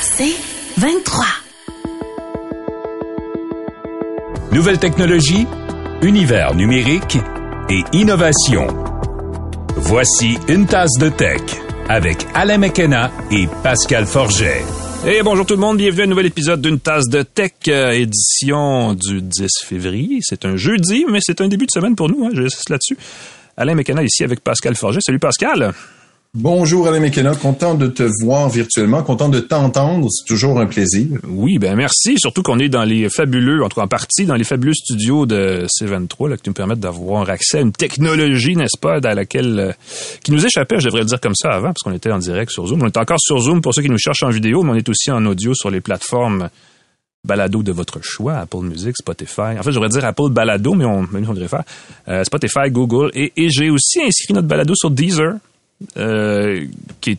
C'est 23. Nouvelle technologie, univers numérique et innovation. Voici une tasse de tech avec Alain McKenna et Pascal Forget. Et bonjour tout le monde, bienvenue à un nouvel épisode d'une tasse de tech, euh, édition du 10 février. C'est un jeudi, mais c'est un début de semaine pour nous, hein, j'insiste là-dessus. Alain McKenna ici avec Pascal Forget. Salut Pascal. Bonjour Alain McKenna, content de te voir virtuellement, content de t'entendre, c'est toujours un plaisir. Oui, ben merci, surtout qu'on est dans les fabuleux, en tout cas en partie, dans les fabuleux studios de C23, là, qui nous permettent d'avoir accès à une technologie, n'est-ce pas, dans laquelle, euh, qui nous échappait, je devrais le dire comme ça avant, parce qu'on était en direct sur Zoom. On est encore sur Zoom pour ceux qui nous cherchent en vidéo, mais on est aussi en audio sur les plateformes balado de votre choix, Apple Music, Spotify. En fait, j'aurais dire Apple Balado, mais on, même on devrait faire euh, Spotify, Google, et, et j'ai aussi inscrit notre balado sur Deezer. Euh, qui est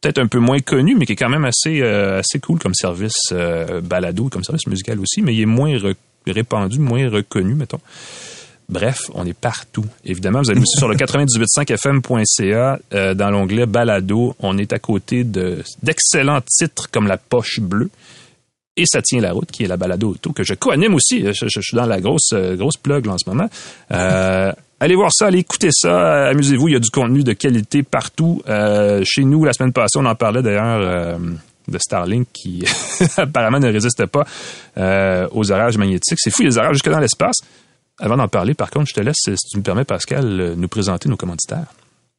peut-être un peu moins connu, mais qui est quand même assez, euh, assez cool comme service euh, balado, comme service musical aussi, mais il est moins répandu, moins reconnu, mettons. Bref, on est partout. Évidemment, vous allez aussi sur le 985fm.ca dans l'onglet balado. On est à côté de d'excellents titres comme La Poche Bleue et Ça tient la route, qui est la balado auto, que je co-anime aussi. Je, suis dans la grosse, grosse plug en ce moment. Allez voir ça, allez écouter ça, amusez-vous, il y a du contenu de qualité partout. Euh, chez nous, la semaine passée, on en parlait d'ailleurs euh, de Starlink qui apparemment ne résiste pas euh, aux orages magnétiques. C'est fou, les orages jusque dans l'espace. Avant d'en parler, par contre, je te laisse, si tu me permets, Pascal, nous présenter nos commanditaires.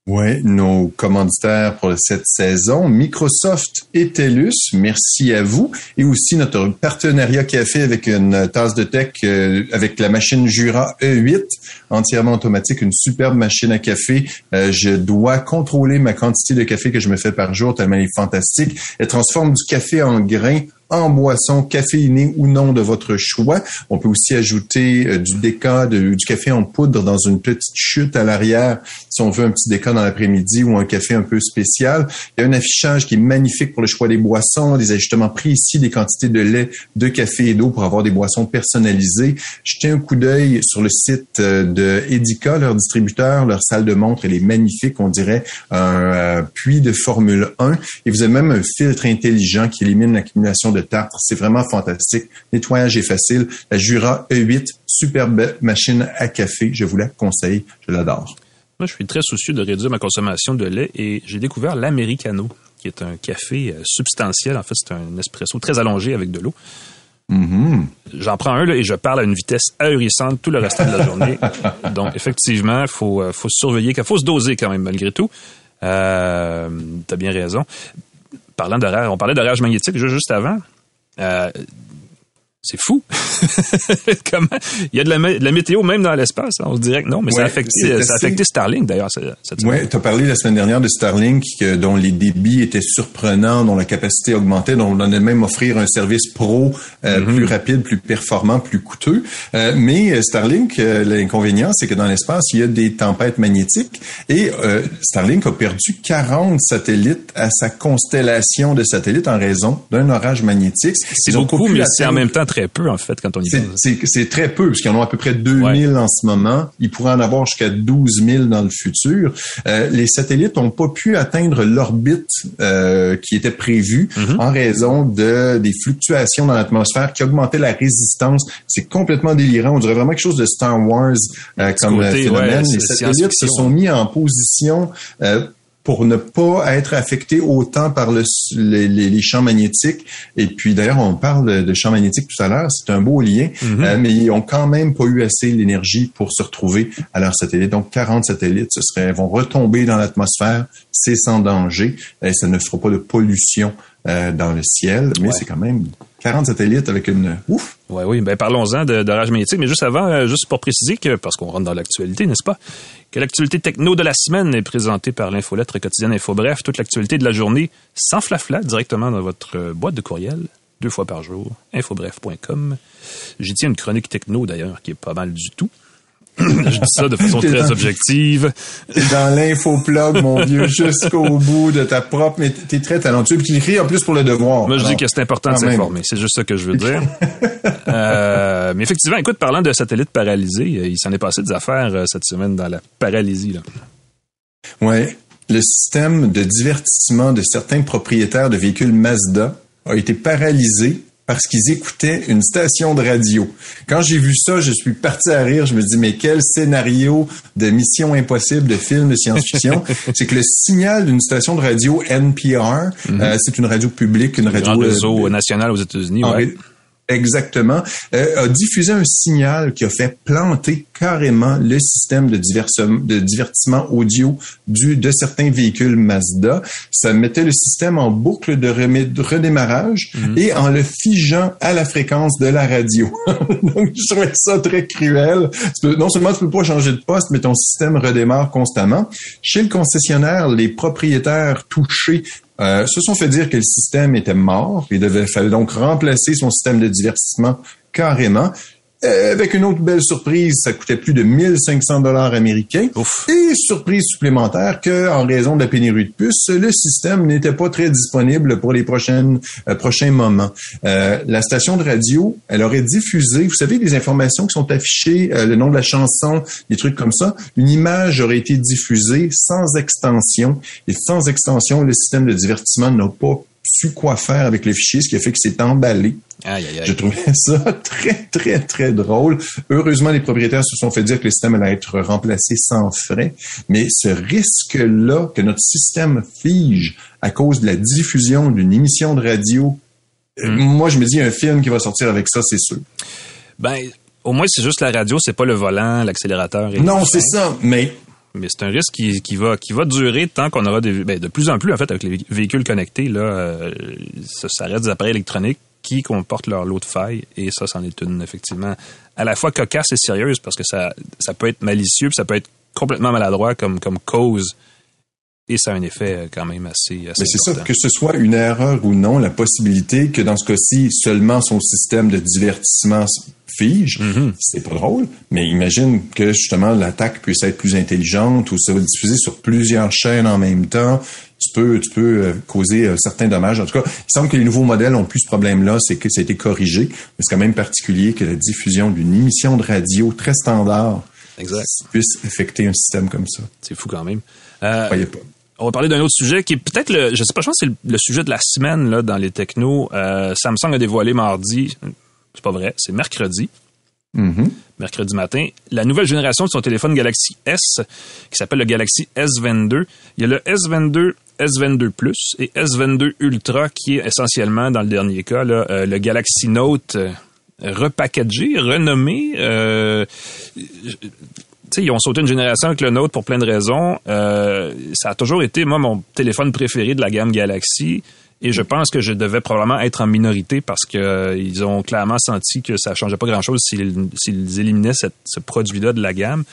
Oui, nos commanditaires pour cette saison, Microsoft et TELUS, merci à vous. Et aussi notre partenariat café avec une tasse de tech euh, avec la machine Jura E8, entièrement automatique, une superbe machine à café. Euh, je dois contrôler ma quantité de café que je me fais par jour, tellement elle est fantastique. Elle transforme du café en grains en boisson caféinée ou non de votre choix. On peut aussi ajouter euh, du déca, du café en poudre dans une petite chute à l'arrière si on veut un petit déca dans l'après-midi ou un café un peu spécial. Il y a un affichage qui est magnifique pour le choix des boissons, des ajustements précis des quantités de lait, de café et d'eau pour avoir des boissons personnalisées. Jetez un coup d'œil sur le site euh, de Edica, leur distributeur, leur salle de montre, elle est magnifique, on dirait un euh, puits de Formule 1 et vous avez même un filtre intelligent qui élimine l'accumulation de tartre. C'est vraiment fantastique. Nettoyage est facile. La Jura E8, superbe machine à café. Je vous la conseille. Je l'adore. Moi, je suis très soucieux de réduire ma consommation de lait et j'ai découvert l'Americano, qui est un café euh, substantiel. En fait, c'est un espresso très allongé avec de l'eau. Mm-hmm. J'en prends un là, et je parle à une vitesse ahurissante tout le restant de la journée. Donc, effectivement, il faut, euh, faut surveiller, il faut se doser quand même, malgré tout. Euh, T'as bien raison parlant d'horaire, on parlait d'horaire magnétique juste avant. Euh, c'est fou. Comment? Il y a de la, météo même dans l'espace. Hein, on se dirait que non, mais ça, a affecté, ça a affecté Starlink d'ailleurs. Oui, tu as parlé la semaine dernière de Starlink dont les débits étaient surprenants, dont la capacité augmentait, dont on allait même offrir un service pro euh, mm-hmm. plus rapide, plus performant, plus coûteux. Euh, mais euh, Starlink, l'inconvénient, c'est que dans l'espace, il y a des tempêtes magnétiques et Starlink a perdu 40 satellites à sa constellation de satellites en raison d'un orage magnétique. C'est beaucoup, mais c'est en même temps très peu, en fait, quand on y pense. C'est très peu, parce qu'ils en ont à peu près 2000 en ce moment. Ils pourraient en avoir jusqu'à 12 000 dans le futur. Euh, les satellites n'ont pas pu atteindre l'orbite euh, qui était prévue mm-hmm. en raison de des fluctuations dans l'atmosphère qui augmentaient la résistance. C'est complètement délirant. On dirait vraiment quelque chose de Star Wars euh, comme phénomène. les satellites se sont mis en position pour ne pas être affecté autant par le, les, champs magnétiques. Et puis d'ailleurs, on parle de champs magnétiques tout à l'heure, c'est un beau lien, mm-hmm. euh, mais ils ont quand même pas eu assez d'énergie pour se retrouver à leur satellite. Donc 40 satellites, ce serait vont retomber dans l'atmosphère, c'est sans danger, et ça ne fera pas de pollution euh, dans le ciel, mais c'est quand même 40 satellites avec une ouf. Oui, oui. Ben parlons-en d'orage magnétique, mais juste avant, euh, juste pour préciser que, parce qu'on rentre dans l'actualité, n'est-ce pas, que l'actualité techno de la semaine est présentée par l'infolettre quotidienne Info Bref, toute l'actualité de la journée sans flafla directement dans votre euh, boîte de courriel deux fois par jour, infobref.com. J'y tiens une chronique techno d'ailleurs qui est pas mal du tout. je dis ça de façon très objective. T'es dans l'infoplug, mon vieux, jusqu'au bout de ta propre, mais t'es très talentueux. Puis tu écris en plus pour le devoir. Moi, je dis que c'est important de s'informer. C'est juste ça que je veux dire. euh, mais effectivement, écoute, parlant de satellites paralysés, euh, il s'en est passé des affaires euh, cette semaine dans la paralysie. Là. Ouais. Le système de divertissement de certains propriétaires de véhicules Mazda a été paralysé parce qu'ils écoutaient une station de radio. Quand j'ai vu ça, je suis parti à rire. Je me dis, mais quel scénario de mission impossible de film de science-fiction. c'est que le signal d'une station de radio NPR, mhm. euh, c'est une radio publique, une radio... Un réseau euh, national aux États-Unis, ouais. Exactement. Euh, a diffusé un signal qui a fait planter carrément le système de, de divertissement audio du, de certains véhicules Mazda. Ça mettait le système en boucle de, redémarrage mhm. et en le figeant à la fréquence de la radio. Donc, je trouvais ça très cruel. non seulement tu peux pas changer de poste, mais ton système redémarre constamment. Chez le concessionnaire, les propriétaires touchés euh, se sont fait dire que le système était mort. Il devait fallait donc remplacer son système de divertissement carrément. Euh, avec une autre belle surprise, ça coûtait plus de 1500 dollars américains. Et surprise supplémentaire que, en raison de la pénurie de puces, le système n'était pas très disponible pour les prochaines euh, prochains moments. Euh, la station de radio, elle aurait diffusé, vous savez, des informations qui sont affichées, le nom de la chanson, des trucs comme ça. Une image aurait été diffusée sans extension. Et sans extension, le système de divertissement n'a pas su quoi faire avec le fichier, ce qui a fait que c'est emballé. Aïe, aïe, Je trouvais ça très, très, très drôle. Heureusement, les propriétaires se sont fait dire que le système allait être remplacé sans frais. Mais ce risque-là, que notre système fige à cause de la diffusion d'une émission de radio, euh, hmm. moi, je me dis, un film qui va sortir avec ça, c'est sûr. Ben, au moins, c'est juste la radio, c'est pas le volant, l'accélérateur. Non, c'est ça, mais mais c'est un risque qui, qui, va qui va durer tant qu'on aura des, ben, de plus en plus en fait avec les véhicules connectés là euh, ça, ça, des appareils électroniques qui comportent leur lot de failles et ça c'en est une effectivement à la fois cocasse et sérieuse parce que ça ça peut être malicieux puis ça peut être complètement maladroit comme comme cause et ça a un effet euh, quand même assez, assez Mais c'est ça, que ce soit une erreur ou non, la possibilité que dans ce cas-ci, seulement son système de divertissement fige, mm-hmm. c'est pas drôle. Mais imagine que justement l'attaque puisse être plus intelligente ou ça va diffuser sur plusieurs chaînes en même temps. Tu peux, tu peux euh, causer euh, certains dommages. En tout cas, il semble que les nouveaux modèles ont plus ce problème-là, c'est que ça a été corrigé. Mais c'est quand même particulier que la diffusion d'une émission de radio très standard puisse affecter un système comme ça. C'est fou quand même. Euh, Croyez pas on va parler d'un autre sujet qui est peut-être le, je sais pas, je pense que c'est le, sujet de la semaine là dans les technos. Euh, Samsung a dévoilé mardi, c'est pas vrai, c'est mercredi. Mm-hmm. Mercredi matin, la nouvelle génération de son téléphone Galaxy S, qui s'appelle le Galaxy S22. Il y a le S22, S22 Plus et S22 Ultra, qui est essentiellement, dans le dernier cas, là, euh, le Galaxy Note euh, repackagé, renommé. Euh, ils ont sauté une génération avec le nôtre pour plein de raisons. Euh, ça a toujours été, moi, mon téléphone préféré de la gamme Galaxy. Et je pense que je devais probablement être en minorité parce qu'ils euh, ont clairement senti que ça changeait pas grand-chose s'ils éliminaient ce produit-là de la gamme.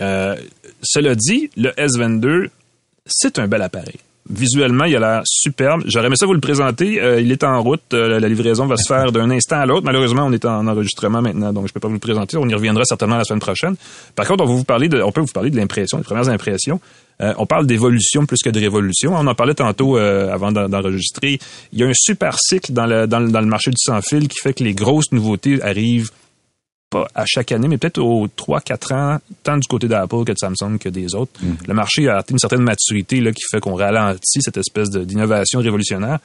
Euh, cela dit, le S22, c'est un bel appareil. Visuellement, il a l'air superbe. J'aurais aimé ça vous le présenter. Euh, il est en route. Euh, la livraison va se faire d'un instant à l'autre. Malheureusement, on est en enregistrement maintenant, donc je peux pas vous le présenter. On y reviendra certainement la semaine prochaine. Par contre, on va vous parler de, on peut vous parler de l'impression, des premières impressions. Euh, on parle d'évolution plus que de révolution. On en parlait tantôt avant d'enregistrer. Il y a un super cycle dans le, dans le marché du sans-fil qui fait que les grosses nouveautés arrivent pas à chaque année, mais peut-être aux 3-4 ans, tant du côté d'Apple que de Samsung que des autres. Mhm. Le marché a atteint une certaine maturité là, qui fait qu'on ralentit cette espèce d'innovation révolutionnaire.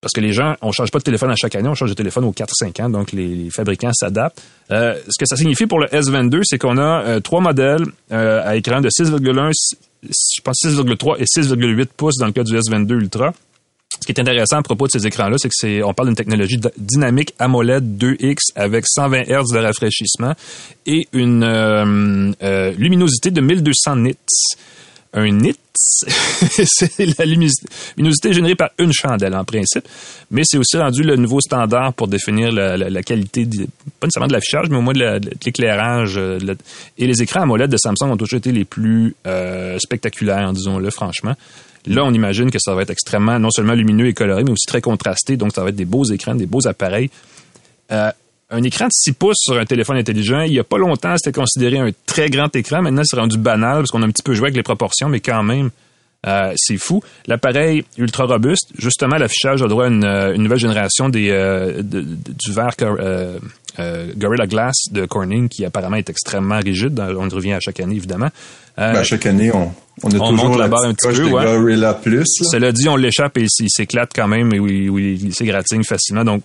Parce que les gens, on change pas de téléphone à chaque année, on change de téléphone aux 4-5 ans, donc les, fabricants s'adaptent. Euh, ce que ça signifie pour le S22, c'est qu'on a euh, trois modèles euh, à écran de 6,1, je pense 6,3 et 6,8 pouces dans le cas du S22 Ultra. Ce qui est intéressant à propos de ces écrans-là, c'est que c'est, on parle d'une technologie dynamique AMOLED 2X avec 120 Hz de rafraîchissement et une euh, euh, luminosité de 1200 nits. Un nit, c'est la luminosité générée par une chandelle en principe, mais c'est aussi rendu le nouveau standard pour définir la, qualité, pas nécessairement de l'affichage, mais au moins de, l'éclairage. Euh, et les écrans AMOLED de Samsung ont toujours été les plus spectaculaires, disons-le franchement. Là, on imagine que ça va être extrêmement, non seulement lumineux et coloré, mais aussi très contrasté. Donc, ça va être des beaux écrans, des beaux appareils. Euh, un écran de 6 pouces sur un téléphone intelligent, il y a pas longtemps, c'était considéré un très grand écran. Maintenant, c'est rendu banal parce qu'on a un petit peu joué avec les proportions, mais quand même, euh, c'est fou. L'appareil ultra robuste, justement, l'affichage a droit à une, euh, nouvelle génération du verre euh, Gorilla Glass de Corning, qui apparemment est extrêmement rigide. On y revient à chaque année, évidemment. Euh, ben, chaque année, on, on a toujours la, barre un petit peu. Ouais. Gorilla Plus. Cela dit, on l'échappe et il s'éclate quand même et oui, oui, il s'égratigne facilement. Donc,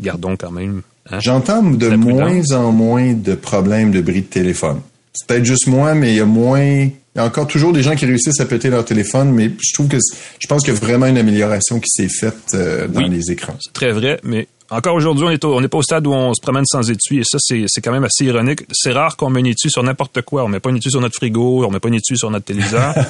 gardons quand même. Hein, J'entends de moins en moins de problèmes de bris de téléphone. C'est peut-être juste moi, mais il y a moins il y a encore toujours des gens qui réussissent à péter leur téléphone, mais je trouve que je pense qu'il y a vraiment une amélioration qui s'est faite euh, dans les écrans. C'est très vrai, mais encore aujourd'hui, on est on n'est pas au stade où on se promène sans étui, et ça, c'est, quand même assez ironique. C'est rare qu'on met une étui sur n'importe quoi. On met pas une étui sur notre frigo, on met pas une étui sur notre téléviseur.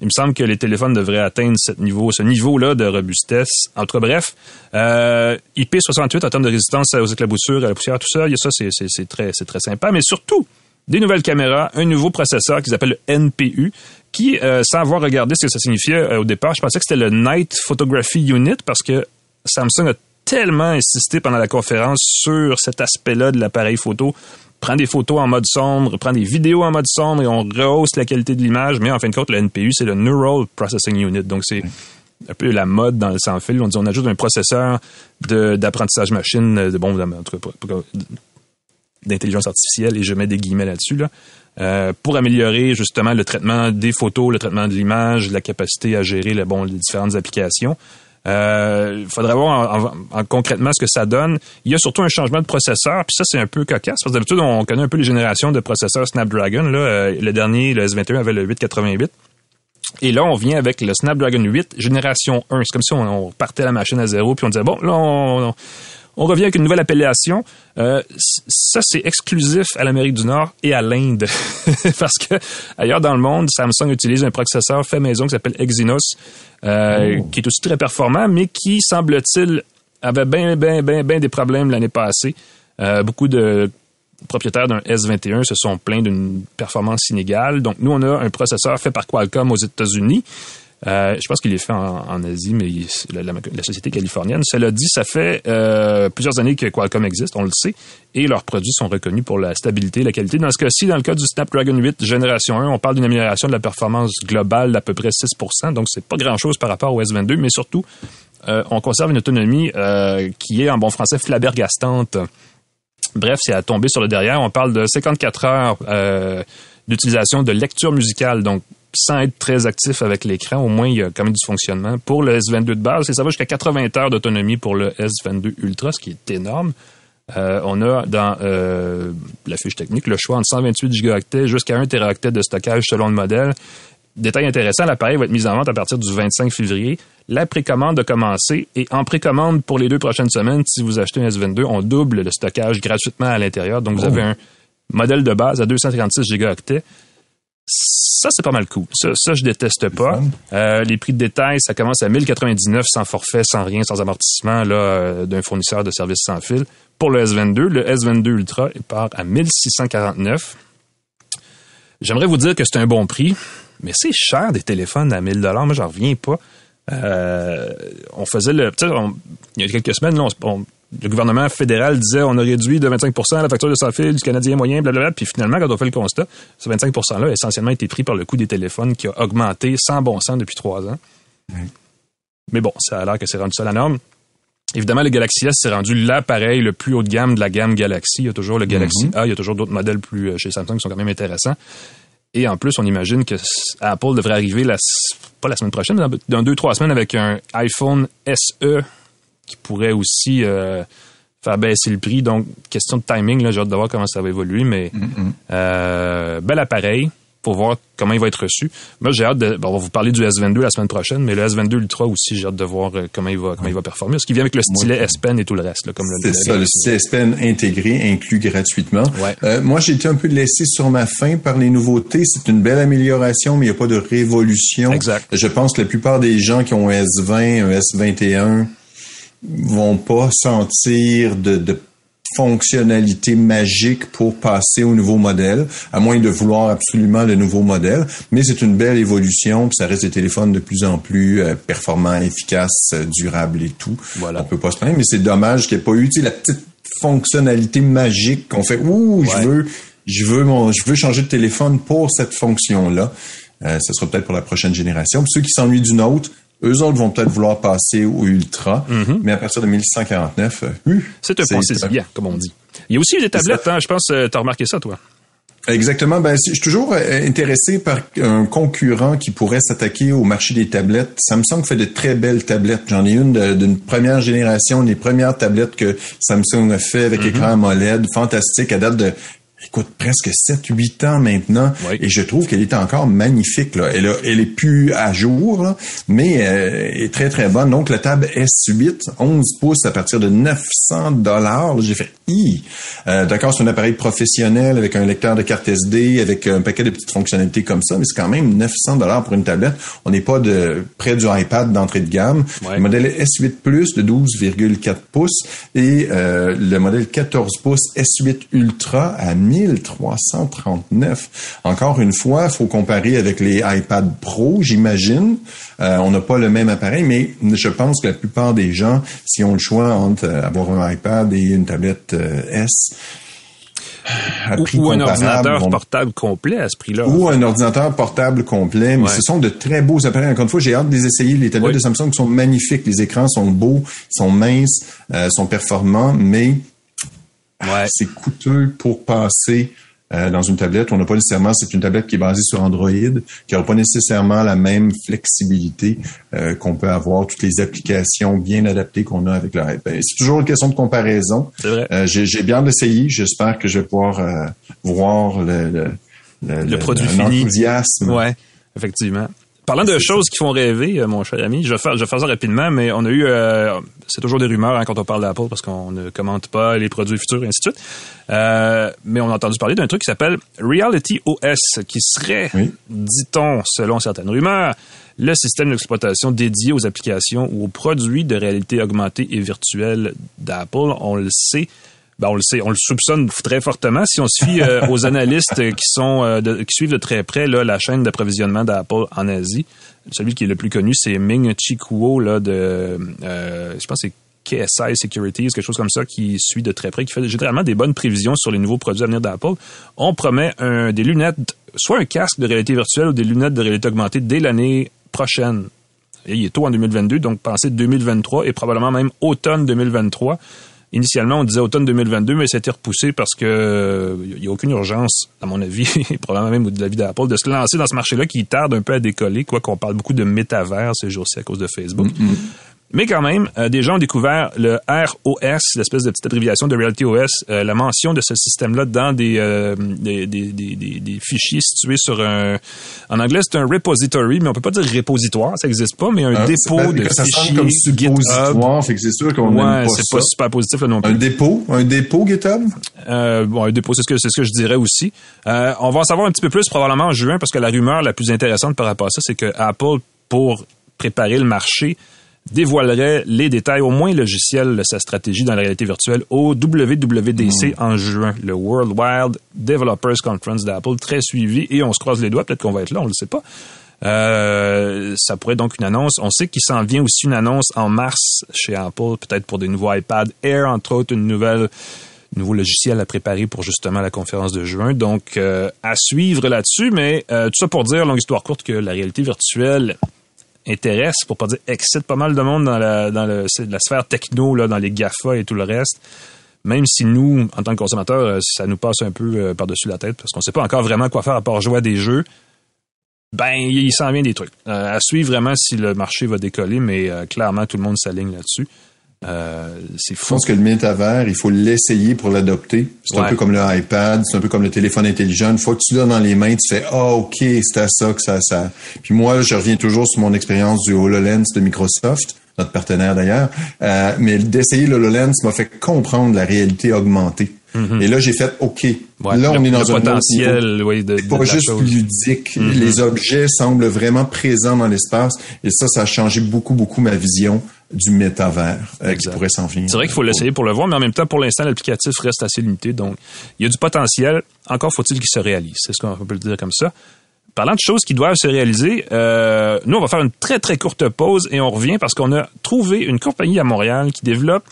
Il me semble que les téléphones devraient atteindre ce niveau, ce niveau-là de robustesse. En tout cas, bref, euh, IP68 en termes de résistance aux éclaboussures, à la poussière, tout ça, ça, c'est, très, sympa. Mais surtout, des nouvelles caméras, un nouveau processeur qui s'appelle le NPU, qui, euh, sans avoir regardé ce que ça signifiait euh, au départ, je pensais que c'était le Night Photography Unit parce que Samsung a tellement insisté pendant la conférence sur cet aspect-là de l'appareil photo. Prend des photos en mode sombre, prend des vidéos en mode sombre et on rehausse la qualité de l'image. Mais en fin de compte, le NPU, c'est le Neural Processing Unit. Donc, c'est un peu la mode dans le sans fil. On dit on ajoute un processeur d'apprentissage machine, de bon, en tout cas, d'intelligence artificielle, et je mets des guillemets là-dessus, là, euh, pour améliorer justement le traitement des photos, le traitement de l'image, la capacité à gérer le, bon, les différentes applications. Euh, il faudrait voir en, concrètement ce que ça donne. Il y a surtout un changement de processeur, puis ça c'est un peu cocasse parce que d'habitude on connaît un peu les générations de processeurs Snapdragon. Là, euh, le dernier, le S21 avait le 888. Et là, on vient avec le Snapdragon 8 génération 1. C'est comme si on, partait la machine à zéro, puis on disait, bon, là, on, on revient avec une nouvelle appellation. Euh, ça, c'est exclusif à l'Amérique du Nord et à l'Inde. Parce que ailleurs dans le monde, Samsung utilise un processeur fait maison qui s'appelle Exynos, euh, oh. qui est aussi très performant, mais qui, semble-t-il, avait bien, bien, bien, bien des problèmes l'année passée. Euh, beaucoup de propriétaires d'un S21 se sont plaints d'une performance inégale. Donc, nous, on a un processeur fait par Qualcomm aux États-Unis. Euh, je pense qu'il est fait en, Asie, mais la, société californienne. Cela dit, ça fait euh, plusieurs années que Qualcomm existe, on le sait, et leurs produits sont reconnus pour la stabilité, la qualité. Dans ce cas-ci, dans le cas du Snapdragon 8 génération 1, on parle d'une amélioration de la performance globale d'à peu près 6 donc c'est pas grand-chose par rapport au S22, mais surtout, euh, on conserve une autonomie qui est, en bon français, flabbergastante. Bref, c'est à tomber sur le derrière. On parle de 54 heures d'utilisation de lecture musicale, donc sans être très actif avec l'écran, au moins il y a quand même du fonctionnement. Pour le S22 de base, ça va jusqu'à 80 heures d'autonomie pour le S22 Ultra, ce qui est énorme. Euh, on a dans euh, la fiche technique le choix entre 128 gigaoctets jusqu'à 1 teraoctet de stockage selon le modèle. Détail intéressant, l'appareil va être mis en vente à partir du 25 février. La précommande a commencé et en précommande pour les deux prochaines semaines, si vous achetez un S22, on double le stockage gratuitement à l'intérieur. Donc vous oh. avez un modèle de base à 236 gigaoctets ça, c'est pas mal cool. Ça, ça je déteste pas. Euh, les prix de détail, ça commence à 1099 sans forfait, sans rien, sans amortissement là euh, d'un fournisseur de services sans fil. Pour le S22, le S22 Ultra, il part à 1649. J'aimerais vous dire que c'est un bon prix, mais c'est cher des téléphones à 1000 dollars. Moi, j'en reviens pas. Euh, on faisait le, il y a quelques semaines, là, on, le gouvernement fédéral disait on a réduit de 25% la facture de sans fil du Canadien moyen, blablabla. Puis finalement, quand on fait le constat, ce 25 %-là a essentiellement été pris par le coût des téléphones qui a augmenté sans bon sens depuis trois ans. Mais bon, ça a l'air que c'est rendu ça la norme. Évidemment, le Galaxy S, c'est rendu l'appareil le plus haut de gamme de la gamme Galaxy. Il y a toujours le Galaxy mm-hmm. A, il y a toujours d'autres modèles plus euh, chez Samsung qui sont quand même intéressants. Et en plus, on imagine que Apple devrait arriver, la, pas la semaine prochaine, mais dans deux, trois semaines avec un iPhone SE qui pourrait aussi euh, faire baisser le prix. Donc, question de timing, là, j'ai hâte de voir comment ça va évoluer, mais mm-hmm. euh, bel appareil pour voir comment il va être reçu. Moi, j'ai hâte de. Bon, on va vous parler du S22 la semaine prochaine, mais le S22 Ultra aussi, j'ai hâte de voir euh, comment il va, comment il va performer. Parce qu'il vient avec le stylet S Pen et tout le reste, là, comme le. C'est ça, le stylet S Pen intégré, inclus gratuitement. Euh, moi, j'ai été un peu laissé sur ma faim par les nouveautés. C'est une belle amélioration, mais il n'y a pas de révolution. Exact. Je pense que la plupart des gens qui ont un S20, un S21, vont pas sentir de, de fonctionnalité magique pour passer au nouveau modèle, à moins de vouloir absolument le nouveau modèle. Mais c'est une belle évolution, puis ça reste des téléphones de plus en plus euh, performants, efficaces, euh, durables et tout. Voilà. On peut pas se plaindre, mais c'est dommage qu'il n'y ait pas eu la petite fonctionnalité magique qu'on fait. Ouh, je veux, je veux mon, je veux changer de téléphone pour cette fonction-là. Euh, ce sera peut-être pour la prochaine génération. ceux qui s'ennuient d'une autre, Eux autres vont peut-être vouloir passer au Ultra, Mhm. mais à partir de 1149, euh, C'est un Césarien, comme on dit. Il y a aussi des tablettes, hein, je pense, tu as remarqué ça, toi. Exactement. Ben, je suis toujours euh, intéressé par un concurrent qui pourrait s'attaquer au marché des tablettes. Samsung fait de très belles tablettes. J'en ai une d'une première génération, les premières tablettes que Samsung a fait avec écran AMOLED, fantastique, à date de écoute presque 7 8 ans maintenant Oui. et je trouve qu'elle est encore magnifique là. Elle a- elle est plus à jour là, mais euh, est très très bonne. Donc la table S8 11 pouces à partir de 900 dollars, j'ai fait i. Euh, d'accord, c'est un appareil professionnel avec un lecteur de carte SD avec un paquet de petites fonctionnalités comme ça, mais c'est quand même 900 dollars pour une tablette. On n'est pas de près du iPad d'entrée de gamme. Ouais. Le modèle S8 Plus de 12,4 pouces et euh, le modèle 14 pouces S8 Ultra à 1339. Encore une fois, faut comparer avec les iPad Pro, j'imagine. Euh, on n'a pas le même appareil, mais je pense que la plupart des gens, si ont le choix entre avoir un iPad et une tablette S, à Ou, prix ou un ordinateur portable complet à ce prix-là. ou un ordinateur portable complet, mais Ouais. ce sont de très beaux appareils. Encore une fois, j'ai hâte de les essayer. Les tablettes Oui. de Samsung sont magnifiques. Les écrans sont beaux, sont minces, euh, sont performants, mais Ouais. c'est coûteux pour passer euh, dans une tablette. On n'a pas nécessairement, c'est une tablette qui est basée sur Android, qui n'aura pas nécessairement la même flexibilité euh, qu'on peut avoir, toutes les applications bien adaptées qu'on a avec le iPad. C'est toujours une question de comparaison. C'est vrai. Euh, j'ai, bien d'essayer. J'espère que je vais pouvoir euh, voir le, le, Le produit un fini. enthousiasme. Ouais, effectivement. Parlant de choses qui font rêver, euh, mon cher ami, je vais faire, je vais faire ça rapidement, mais on a eu, euh, c'est toujours des rumeurs hein, quand on parle d'Apple parce qu'on ne commente pas les produits futurs et ainsi de suite. Euh, mais on a entendu parler d'un truc qui s'appelle Reality OS, qui serait, Oui. dit-on, selon certaines rumeurs, le système d'exploitation dédié aux applications ou aux produits de réalité augmentée et virtuelle d'Apple. On le sait. Ben, on le sait, on le soupçonne très fortement. Si on se fie euh, aux analystes qui sont euh, de- qui suivent de très près là, la chaîne d'approvisionnement d'Apple en Asie, celui qui est le plus connu, c'est Ming Chi Kuo là de, euh, je pense que c'est KSI Securities, quelque chose comme ça, qui suit de très près, qui fait généralement des bonnes prévisions sur les nouveaux produits à venir d'Apple. On promet un, des lunettes, soit un casque de réalité virtuelle ou des lunettes de réalité augmentée dès l'année prochaine. Et il est tôt en 2022, donc pensez 2023 et probablement même automne 2023. Initialement, on disait automne 2022, mais été repoussé parce que il n'y a aucune urgence, à mon avis, et probablement même de l'avis d'Apple, de se lancer dans ce marché-là qui tarde un peu à décoller, quoi qu'on parle beaucoup de métavers ces jours-ci à cause de Facebook. Mais quand même, euh, des gens ont découvert le ROS, l'espèce de petite abréviation de Reality OS, euh, la mention de ce système-là dans des, euh, des, des, des, des- fichiers situés sur un... En anglais, c'est un repository, mais on peut pas dire repositoire, ça n'existe pas, mais un Ah, dépôt de ça fichiers comme GitHub. suppositoire, fait que c'est sûr qu'on Ouais, pas c'est pas super positif là non plus. Un dépôt, un dépôt GitHub? Bon, un dépôt, c'est ce que c'est ce que je dirais aussi. On va en savoir un petit peu plus probablement en juin parce que la rumeur la plus intéressante par rapport à ça, c'est que Apple, pour préparer le marché, dévoilerait les détails, au moins logiciels de sa stratégie dans la réalité virtuelle au WWDC en juin, le World Wild Developers Conference d'Apple, très suivi, et on se croise les doigts, peut-être qu'on va être là, on le sait pas. Euh, ça pourrait être donc une annonce. On sait qu'il s'en vient aussi une annonce en mars chez Apple, peut-être pour des nouveaux iPad Air, entre autres, une nouvelle nouveau logiciel à préparer pour justement la conférence de juin. Donc, euh, à suivre là-dessus, mais euh, tout ça pour dire, longue histoire courte, que la réalité virtuelle intéresse, pour pas dire excite pas mal de monde dans la, sphère techno, dans les GAFA et tout le reste. Même si nous, en tant que consommateurs, euh, ça nous passe un peu euh, par-dessus la tête parce qu'on sait pas encore vraiment quoi faire à part jouer à des jeux. Ben, il s'en vient des trucs. Euh, à suivre vraiment si le marché va décoller, mais clairement, tout le monde s'aligne là-dessus. Euh, c'est Je fou. pense que le métavers, il faut l'essayer pour l'adopter. C'est un peu comme le iPad, c'est un peu comme le téléphone intelligent. Une fois que tu l'as dans les mains, tu fais ah ok, c'est à ça que ça ça. Puis moi, je reviens toujours sur mon expérience du HoloLens de Microsoft, notre partenaire d'ailleurs. Euh, mais d'essayer le HoloLens m'a fait comprendre la réalité augmentée. Et là, j'ai fait OK. Ouais, là, on le- est dans le un potentiel, oui, de, de pas la juste chose. Mm-hmm. ludique. Les objets semblent vraiment présents dans l'espace. Et ça, ça a changé beaucoup, beaucoup ma vision du métavers euh, qui pourrait s'en venir. C'est vrai qu'il faut l'essayer pour le voir, mais en même temps, pour l'instant, l'applicatif reste assez limité. Donc, il y a du potentiel. Encore faut-il qu'il se réalise. C'est ce qu'on peut le dire comme ça. Parlant de choses qui doivent se réaliser, euh, nous, on va faire une très, très courte pause et on revient parce qu'on a trouvé une compagnie à Montréal qui développe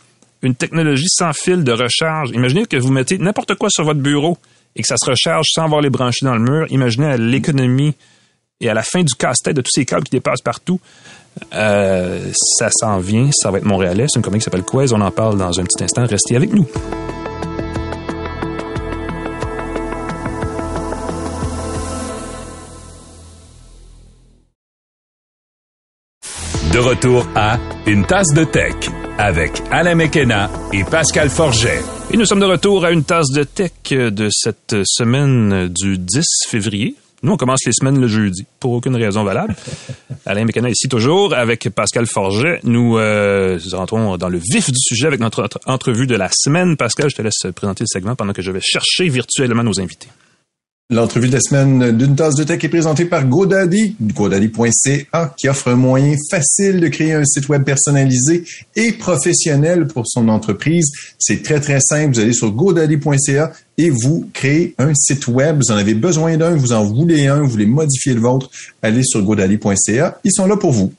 une technologie sans fil de recharge. Imaginez que vous mettez n'importe quoi sur votre bureau et que ça se recharge sans avoir les branchés dans le mur. Imaginez l'économie et à la fin du casse-tête de tous ces câbles qui dépassent partout. Euh, ça s'en vient, ça va être montréalais. C'est une compagnie qui s'appelle Quez. On en parle dans un petit instant. Restez avec nous. De retour à Une tasse de tech avec Alain Mekena et Pascal Forget. Et nous sommes de retour à une tasse de tech de cette semaine du 10 février. Nous, on commence les semaines le jeudi, pour aucune raison valable. Alain Mécana ici toujours, avec Pascal Forget. Nous euh, rentrons dans le vif du sujet avec notre entrevue de la semaine. Pascal, je te laisse présenter le segment pendant que je vais chercher virtuellement nos invités. L'entrevue de la semaine d'une tasse de tech est présentée par GoDaddy, godaddy.ca, qui offre un moyen facile de créer un site web personnalisé et professionnel pour son entreprise. C'est très, très simple. Vous allez sur godaddy.ca et vous créez un site web. Vous en avez besoin d'un, vous en voulez un, vous voulez modifier le vôtre. Allez sur godaddy.ca. Ils sont là pour vous.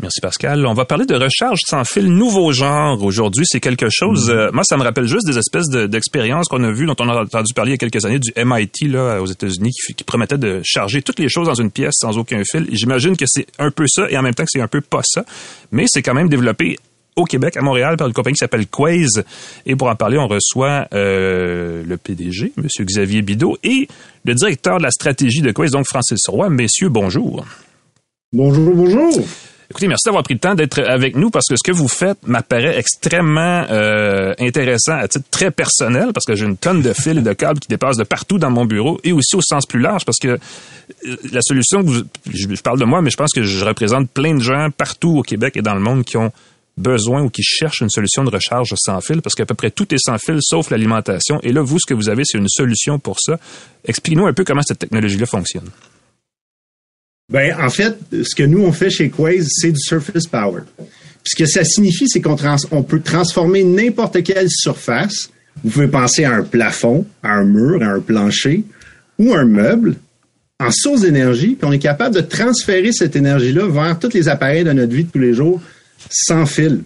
Merci Pascal. On va parler de recharge sans fil nouveau genre aujourd'hui. C'est quelque chose. Mm-hmm. Euh, moi, ça me rappelle juste des espèces d'expériences qu'on a vues, dont on a entendu parler il y a quelques années du MIT là aux États-Unis, qui, qui, promettait de charger toutes les choses dans une pièce sans aucun fil. J'imagine que c'est un peu ça et en même temps que c'est un peu pas ça, mais c'est quand même développé au Québec, à Montréal, par une compagnie qui s'appelle Quaze. Et pour en parler, on reçoit euh, le PDG, M. Xavier Bidot, et le directeur de la stratégie de Quaze, donc Francis Roy. Messieurs, bonjour. Bonjour, bonjour. Écoutez, merci d'avoir pris le temps d'être avec nous parce que ce que vous faites m'apparaît extrêmement euh, intéressant à titre très personnel parce que j'ai une tonne de fils et de câbles qui dépassent de partout dans mon bureau et aussi au sens plus large parce que euh, la solution, que vous, je parle de moi, mais je pense que je représente plein de gens partout au Québec et dans le monde qui ont besoin ou qui cherchent une solution de recharge sans fil parce qu'à peu près tout est sans fil sauf l'alimentation. Et là, vous, ce que vous avez, c'est une solution pour ça. Expliquez-nous un peu comment cette technologie-là fonctionne. Ben, en fait, ce que nous, on fait chez Quaze, c'est du surface power. ce que ça signifie, c'est qu'on on peut transformer n'importe quelle surface. Vous pouvez penser à un plafond, à un mur, à un plancher ou un meuble en source d'énergie, puis on est capable de transférer cette énergie-là vers tous les appareils de notre vie de tous les jours sans fil.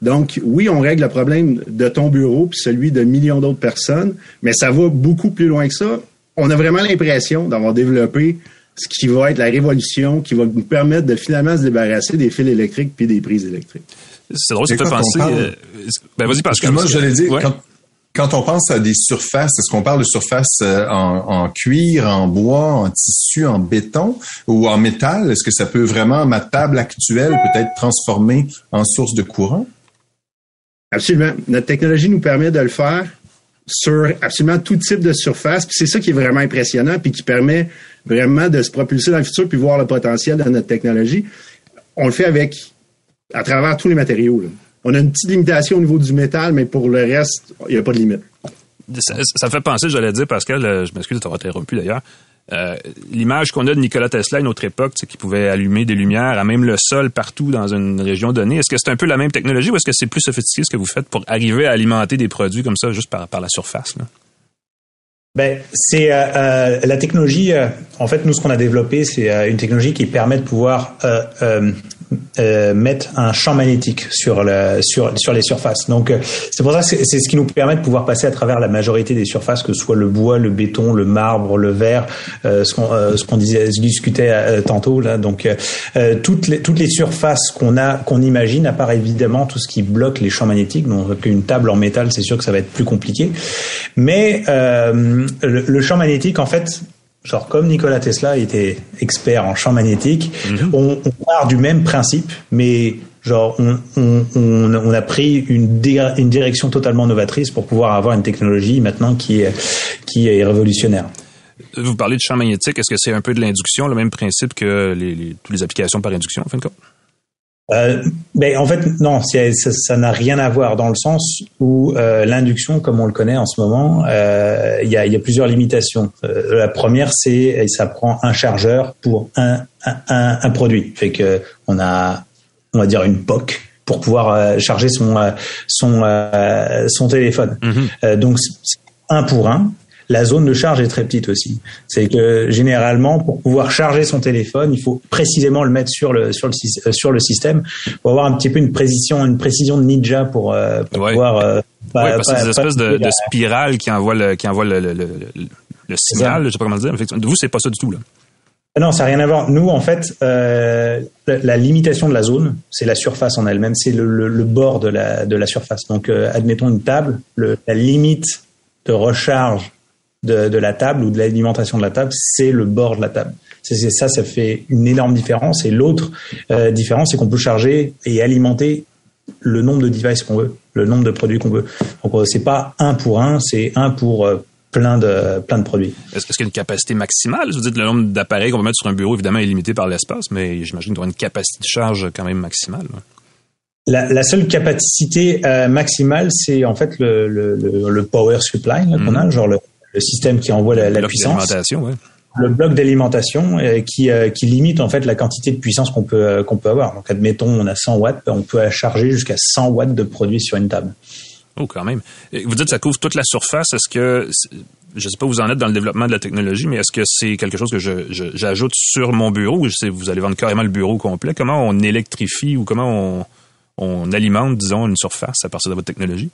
Donc, oui, on règle le problème de ton bureau puis celui de millions d'autres personnes, mais ça va beaucoup plus loin que ça. On a vraiment l'impression d'avoir développé ce qui va être la révolution qui va nous permettre de finalement se débarrasser des fils électriques puis des prises électriques. C'est drôle, ça fait penser. Euh, ben vas-y, parce que moi, j'allais dire, quand, quand, on pense à des surfaces, est-ce qu'on parle de surfaces euh, en, en, cuir, en bois, en tissu, en béton ou en métal? Est-ce que ça peut vraiment, ma table actuelle peut être transformée en source de courant? Absolument. Notre technologie nous permet de le faire sur absolument tout type de surface. c'est ça qui est vraiment impressionnant, puis qui permet vraiment de se propulser dans le futur, puis voir le potentiel de notre technologie. On le fait avec, à travers tous les matériaux. On a une petite limitation au niveau du métal, mais pour le reste, il n'y a pas de limite. Ça, ça fait penser, j'allais dire, Pascal, euh, je m'excuse de t'avoir interrompu d'ailleurs, euh, l'image qu'on a de Nikola Tesla à une autre époque, qu'il pouvait allumer des lumières à même le sol partout dans une région donnée. Est-ce que c'est un peu la même technologie ou est-ce que c'est plus sophistiqué ce que vous faites pour arriver à alimenter des produits comme ça juste par, la surface? Là? Ben, c'est euh, euh la technologie. En fait, nous, ce qu'on a développé, c'est une technologie qui permet de pouvoir mettre un champ magnétique sur le, sur sur les surfaces. Donc, c'est pour ça c'est ce qui nous permet de pouvoir passer à travers la majorité des surfaces, que ce soit le bois, le béton, le marbre, le verre, ce qu'on ce qu'on disait, discutait tantôt là. Donc, toutes les toutes les surfaces qu'on a qu'on imagine, à part évidemment tout ce qui bloque les champs magnétiques. Donc, une table en métal, c'est sûr que ça va être plus compliqué, mais le, champ magnétique, en fait, genre comme Nikola Tesla était expert en champ magnétique, mhm. on, part du même principe, mais genre on, a pris une, une direction totalement novatrice pour pouvoir avoir une technologie maintenant qui est, qui est révolutionnaire. Vous parlez de champ magnétique, est-ce que c'est un peu de l'induction, le même principe que les, toutes les applications par induction, en fin de compte? Euh, ben, en fait, non, ça n'a rien à voir dans le sens où euh, l'induction, comme on le connaît en ce moment, euh, il y, a, y, a, plusieurs limitations. La première, c'est ça prend un chargeur pour un, un, un, produit. Fait que on a, on va dire une POC pour pouvoir charger son son son téléphone. Mm-hmm. donc un pour un la zone de charge est très petite aussi. C'est que généralement, pour pouvoir charger son téléphone, il faut précisément le mettre sur le sur le euh, sur le système pour avoir un petit peu une précision une précision de ninja pour, euh, pouvoir. Euh, oui, parce que c'est des espèces de, de spirale qui envoie le qui envoie le, le, le, signal, je sais pas comment le dire. Vous, c'est pas ça du tout là. Non, ça n'a rien à voir. Nous, en fait, euh, la, limitation de la zone, c'est la surface en elle-même, c'est le, bord de la, de la surface. Donc, euh, admettons une table, la limite de recharge de, de la table ou de l'alimentation de la table, c'est le bord de la table. C'est ça, ça fait une énorme différence. Et l'autre euh, différence, c'est qu'on peut charger et alimenter le nombre de devices qu'on veut, le nombre de produits qu'on veut. Donc, c'est pas un pour un, c'est un pour plein de, plein de produits. Est-ce qu'il y a une capacité maximale? Vous dites le nombre d'appareils qu'on va mettre sur un bureau, évidemment, est limité par l'espace, mais j'imagine qu'il y aura une capacité de charge quand même maximale. La, seule capacité euh, maximale, c'est en fait le, le, power supply qu'on a, mhm. genre le, système qui envoie la, la puissance. Ouais. Le bloc d'alimentation euh, qui, euh, qui limite en fait la quantité de puissance qu'on peut qu'on peut avoir. Donc admettons on a 100 watts, on peut charger jusqu'à 100 watts de produits sur une table. Oh, quand même. Vous dites que ça couvre toute la surface. Est-ce que, je ne sais pas où vous en êtes dans le développement de la technologie, mais est-ce que c'est quelque chose que j'ajoute sur mon bureau ou vous allez vendre carrément le bureau complet? Comment on électrifie ou comment on, alimente, disons, une surface à partir de votre technologie?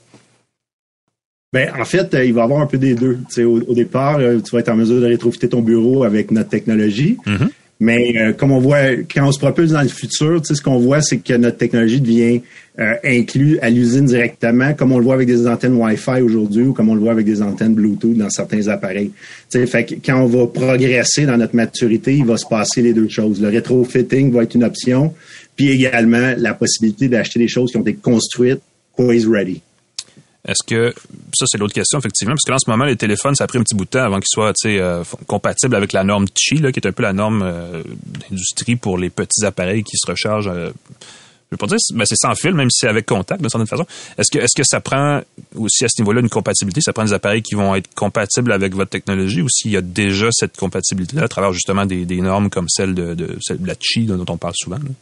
Ben, en fait, euh, il va y avoir un peu des deux. Au, départ, euh, tu vas être en mesure de rétrofiter ton bureau avec notre technologie. Mm-hmm. Mais euh, comme on voit, quand on se propulse dans le futur, ce qu'on voit, c'est que notre technologie devient euh, inclue à l'usine directement, comme on le voit avec des antennes Wi-Fi aujourd'hui ou comme on le voit avec des antennes Bluetooth dans certains appareils. sais, fait que quand on va progresser dans notre maturité, il va se passer les deux choses. Le retrofitting va être une option, puis également la possibilité d'acheter des choses qui ont été construites, always ready. Est-ce que ça c'est l'autre question effectivement parce que en ce moment les téléphones ça a pris un petit bout de temps avant qu'ils soient euh, compatibles avec la norme Qi là, qui est un peu la norme euh, d'industrie pour les petits appareils qui se rechargent. Euh, je veux pas dire, mais c'est sans fil, même si c'est avec contact d'une certaine façon. Est-ce que est-ce que ça prend aussi à ce niveau-là une compatibilité? Ça prend des appareils qui vont être compatibles avec votre technologie ou s'il y a déjà cette compatibilité à travers justement des, normes comme celle de, de, la Qi dont on parle souvent. Ben,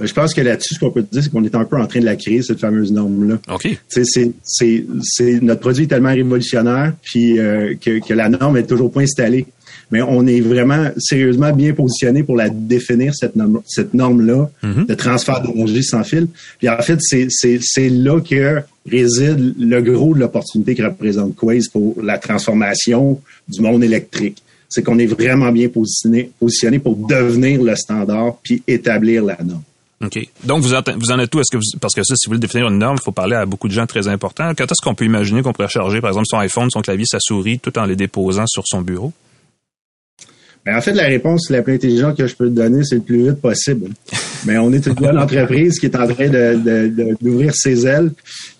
je pense que là-dessus, ce qu'on peut dire, c'est qu'on est un peu en train de la créer, cette fameuse norme-là. OK. C'est, c'est, c'est, notre produit est tellement révolutionnaire puis, euh, que, que, la norme est toujours pas installée. Mais on est vraiment sérieusement bien positionné pour la définir, cette, norme, cette norme-là mm-hmm. de transfert d'énergie sans fil. Puis en fait, c'est, c'est, c'est là que réside le gros de l'opportunité que représente Quaze pour la transformation du monde électrique c'est qu'on est vraiment bien positionné, positionné pour devenir le standard puis établir la norme. OK. Donc, vous en, vous en êtes où? Est-ce que parce que ça, si vous voulez définir une norme, il faut parler à beaucoup de gens très importants. Quand est-ce qu'on peut imaginer qu'on pourrait charger, par exemple, son iPhone, son clavier, sa souris, tout en les déposant sur son bureau? Ben, en fait, la réponse la plus intelligente que je peux te donner, c'est le plus vite possible. Mais on est une bonne entreprise qui est en train d'ouvrir de, ses ailes.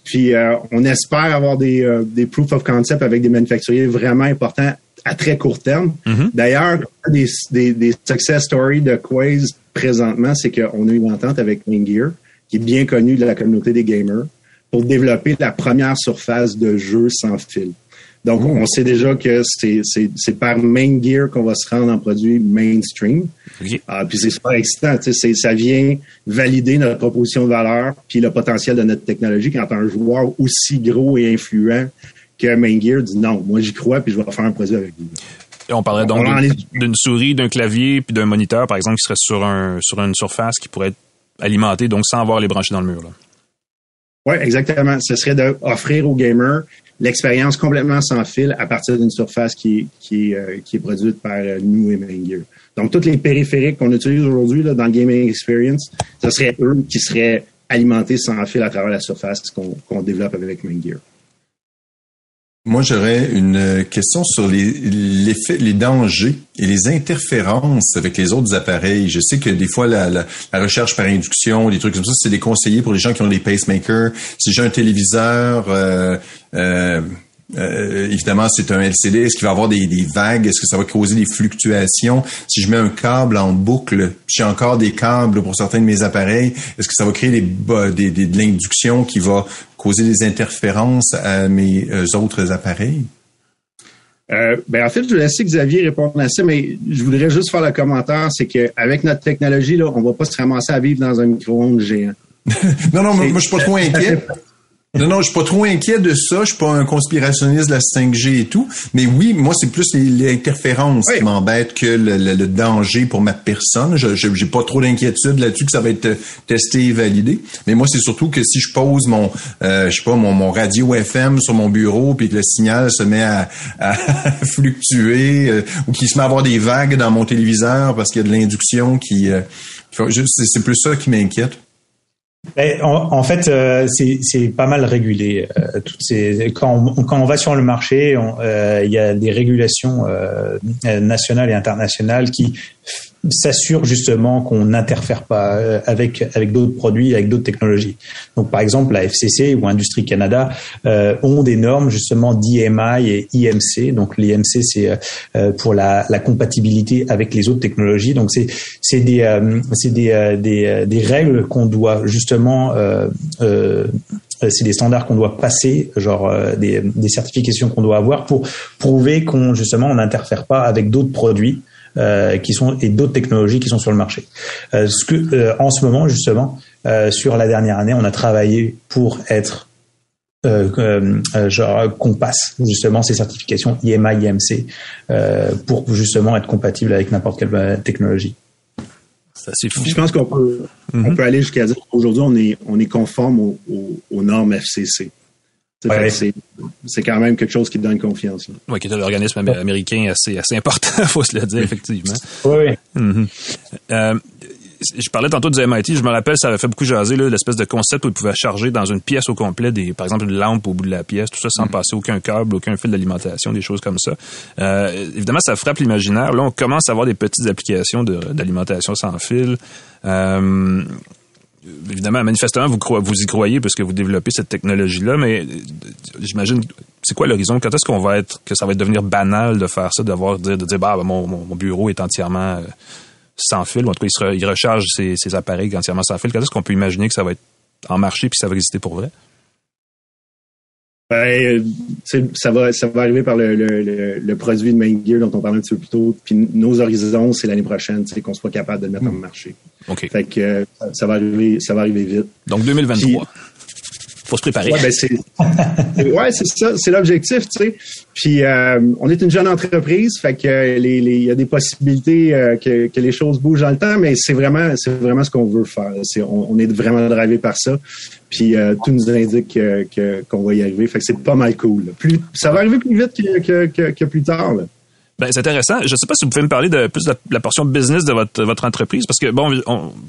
Puis, euh, on espère avoir des, euh, des proof of concept avec des manufacturiers vraiment importants à très court terme. Mm-hmm. D'ailleurs, des, des, des, success stories de Quaze présentement, c'est qu'on a eu une entente avec Gear, qui est bien connu de la communauté des gamers, pour développer la première surface de jeu sans fil. Donc, oh. on sait déjà que c'est par Main Gear qu'on va se rendre en produit mainstream. Ah, puis c'est super excitant. Ça vient valider notre proposition de valeur puis le potentiel de notre technologie quand un joueur aussi gros et influent que Main Gear dit non, moi j'y crois puis je vais faire un produit avec vous. On parlerait donc d'une souris, d'un clavier puis d'un moniteur, par exemple, qui serait sur, un, sur une surface qui pourrait être alimentée, donc sans avoir les brancher dans le mur. Oui, exactement. Ce serait d'offrir aux gamers l'expérience complètement sans fil à partir d'une surface qui, qui, euh, qui est produite par euh, nous et Gear. Donc, tous les périphériques qu'on utilise aujourd'hui dans le gaming experience, ce serait eux qui seraient alimentés sans fil à travers la surface qu'on développe avec Main Gear. Moi, j'aurais une question sur les, les, les dangers et les interférences avec les autres appareils. Je sais que des fois, la, la, recherche par induction, des trucs comme ça, c'est des conseillers pour les gens qui ont des pacemakers. Si j'ai un téléviseur, euh, euh, euh, évidemment, c'est un LCD. Est-ce qu'il va avoir des, vagues? Est-ce que ça va causer des fluctuations? Si je mets un câble en boucle, j'ai encore des câbles pour certains de mes appareils, est-ce que ça va créer des, des, des de l'induction qui va causer des interférences à mes euh, autres appareils? Euh, ben en fait, je vais laisser Xavier répondre à ça, mais je voudrais juste faire le commentaire, c'est qu'avec notre technologie, là, on va pas se ramasser à vivre dans un micro-ondes géant. non, non, moi, je suis pas trop inquiet. Non, non, je suis pas trop inquiet de ça. Je suis pas un conspirationniste de la 5G et tout. Mais oui, moi, c'est plus les, interférences qui m'embêtent que le, danger pour ma personne. Je j'ai pas trop d'inquiétude là-dessus que ça va être testé et validé. Mais moi, c'est surtout que si je pose mon, euh, je sais pas, mon, mon, radio FM sur mon bureau puis que le signal se met à, fluctuer euh, ou qu'il se met à avoir des vagues dans mon téléviseur parce qu'il y a de l'induction qui... Euh, c'est plus ça qui m'inquiète. En, en, fait, euh, c'est pas mal régulé. Euh, toutes ces, quand, on, quand on va sur le marché, euh, il y a des régulations nationales et internationales qui s'assure justement qu'on n'interfère pas euh, avec avec d'autres produits, avec d'autres technologies. Donc par exemple la FCC ou Industrie Canada euh, ont des normes justement d'IMI et IMC. Donc l'IMC c'est euh, pour la, la, compatibilité avec les autres technologies. Donc c'est c'est des c'est des, des, des règles qu'on doit justement c'est des standards qu'on doit passer, genre des, des certifications qu'on doit avoir pour prouver qu'on justement on n'interfère pas avec d'autres produits euh, qui sont et d'autres technologies qui sont sur le marché. Euh, ce que euh, en ce moment justement sur la dernière année, on a travaillé pour être genre qu'on passe justement ces certifications IMA, IMC pour justement être compatible avec n'importe quelle technologie. C'est fou. Je pense qu'on peut, on mm-hmm. peut aller jusqu'à dire qu'aujourd'hui, on est, on est conforme aux, aux normes FCC. C'est quand même quelque chose qui te donne confiance. Oui, qui est un organisme américain assez, assez important, faut se le dire, effectivement. Oui. Euh, je parlais tantôt du MIT, je me rappelle, ça avait fait beaucoup jaser l'espèce de concept où tu pouvais charger dans une pièce au complet, des, par exemple une lampe au bout de la pièce, tout ça sans mm-hmm. passer aucun câble, aucun fil d'alimentation, des choses comme ça. Euh, évidemment, ça frappe l'imaginaire. Là, on commence à avoir des petites applications d'alimentation sans fil. Euh, évidemment, manifestement, vous, vous y croyez parce que vous développez cette technologie-là, mais euh, j'imagine, c'est quoi l'horizon? Quand est-ce qu'on va être, que ça va devenir banal de faire ça, d'avoir, de, de dire, bah, mon, mon, bureau est entièrement euh, sans fil, ou en tout cas, il, recharge ses, ses, appareils entièrement sans fil. Quand est-ce qu'on peut imaginer que ça va être en marché puis ça va exister pour vrai? Ben, ça va, ça va arriver par le, le, le, produit de Main Gear dont on parlait un petit peu plus tôt. Puis nos horizons, c'est l'année prochaine, c'est qu'on soit capable de le mettre en marché. OK. Fait que euh, ça va arriver, ça va arriver vite. Donc 2023 faut se préparer. Ouais, ben c'est ouais, c'est ça, c'est l'objectif, tu sais. Puis euh, on est une jeune entreprise, fait que les y a des possibilités euh, que, que, les choses bougent dans le temps, mais c'est vraiment c'est vraiment ce qu'on veut faire. On, est vraiment drivé par ça. Puis euh, tout nous indique que qu'on va y arriver, fait que c'est pas mal cool. Plus ça va arriver plus vite que, que, que plus tard. Là. Ben, c'est intéressant. Je ne sais pas si vous pouvez me parler de plus de la, portion business de votre, votre entreprise, parce que bon,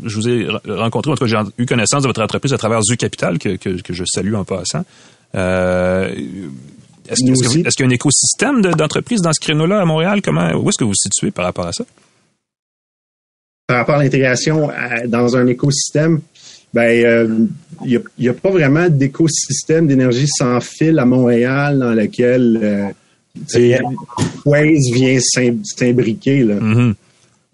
je vous ai rencontré, en tout cas, j'ai eu connaissance de votre entreprise à travers Zu Capital, que, que, que je salue en passant. Euh, est-ce, qu'il y a un écosystème d'entreprises dans ce créneau-là à Montréal? Comment, où est-ce que vous vous situez par rapport à ça? Par rapport à l'intégration dans un écosystème, ben, il euh, n'y a, pas vraiment d'écosystème d'énergie sans fil à Montréal dans lequel euh, Waze vient s'imbriquer. Là. Mm-hmm.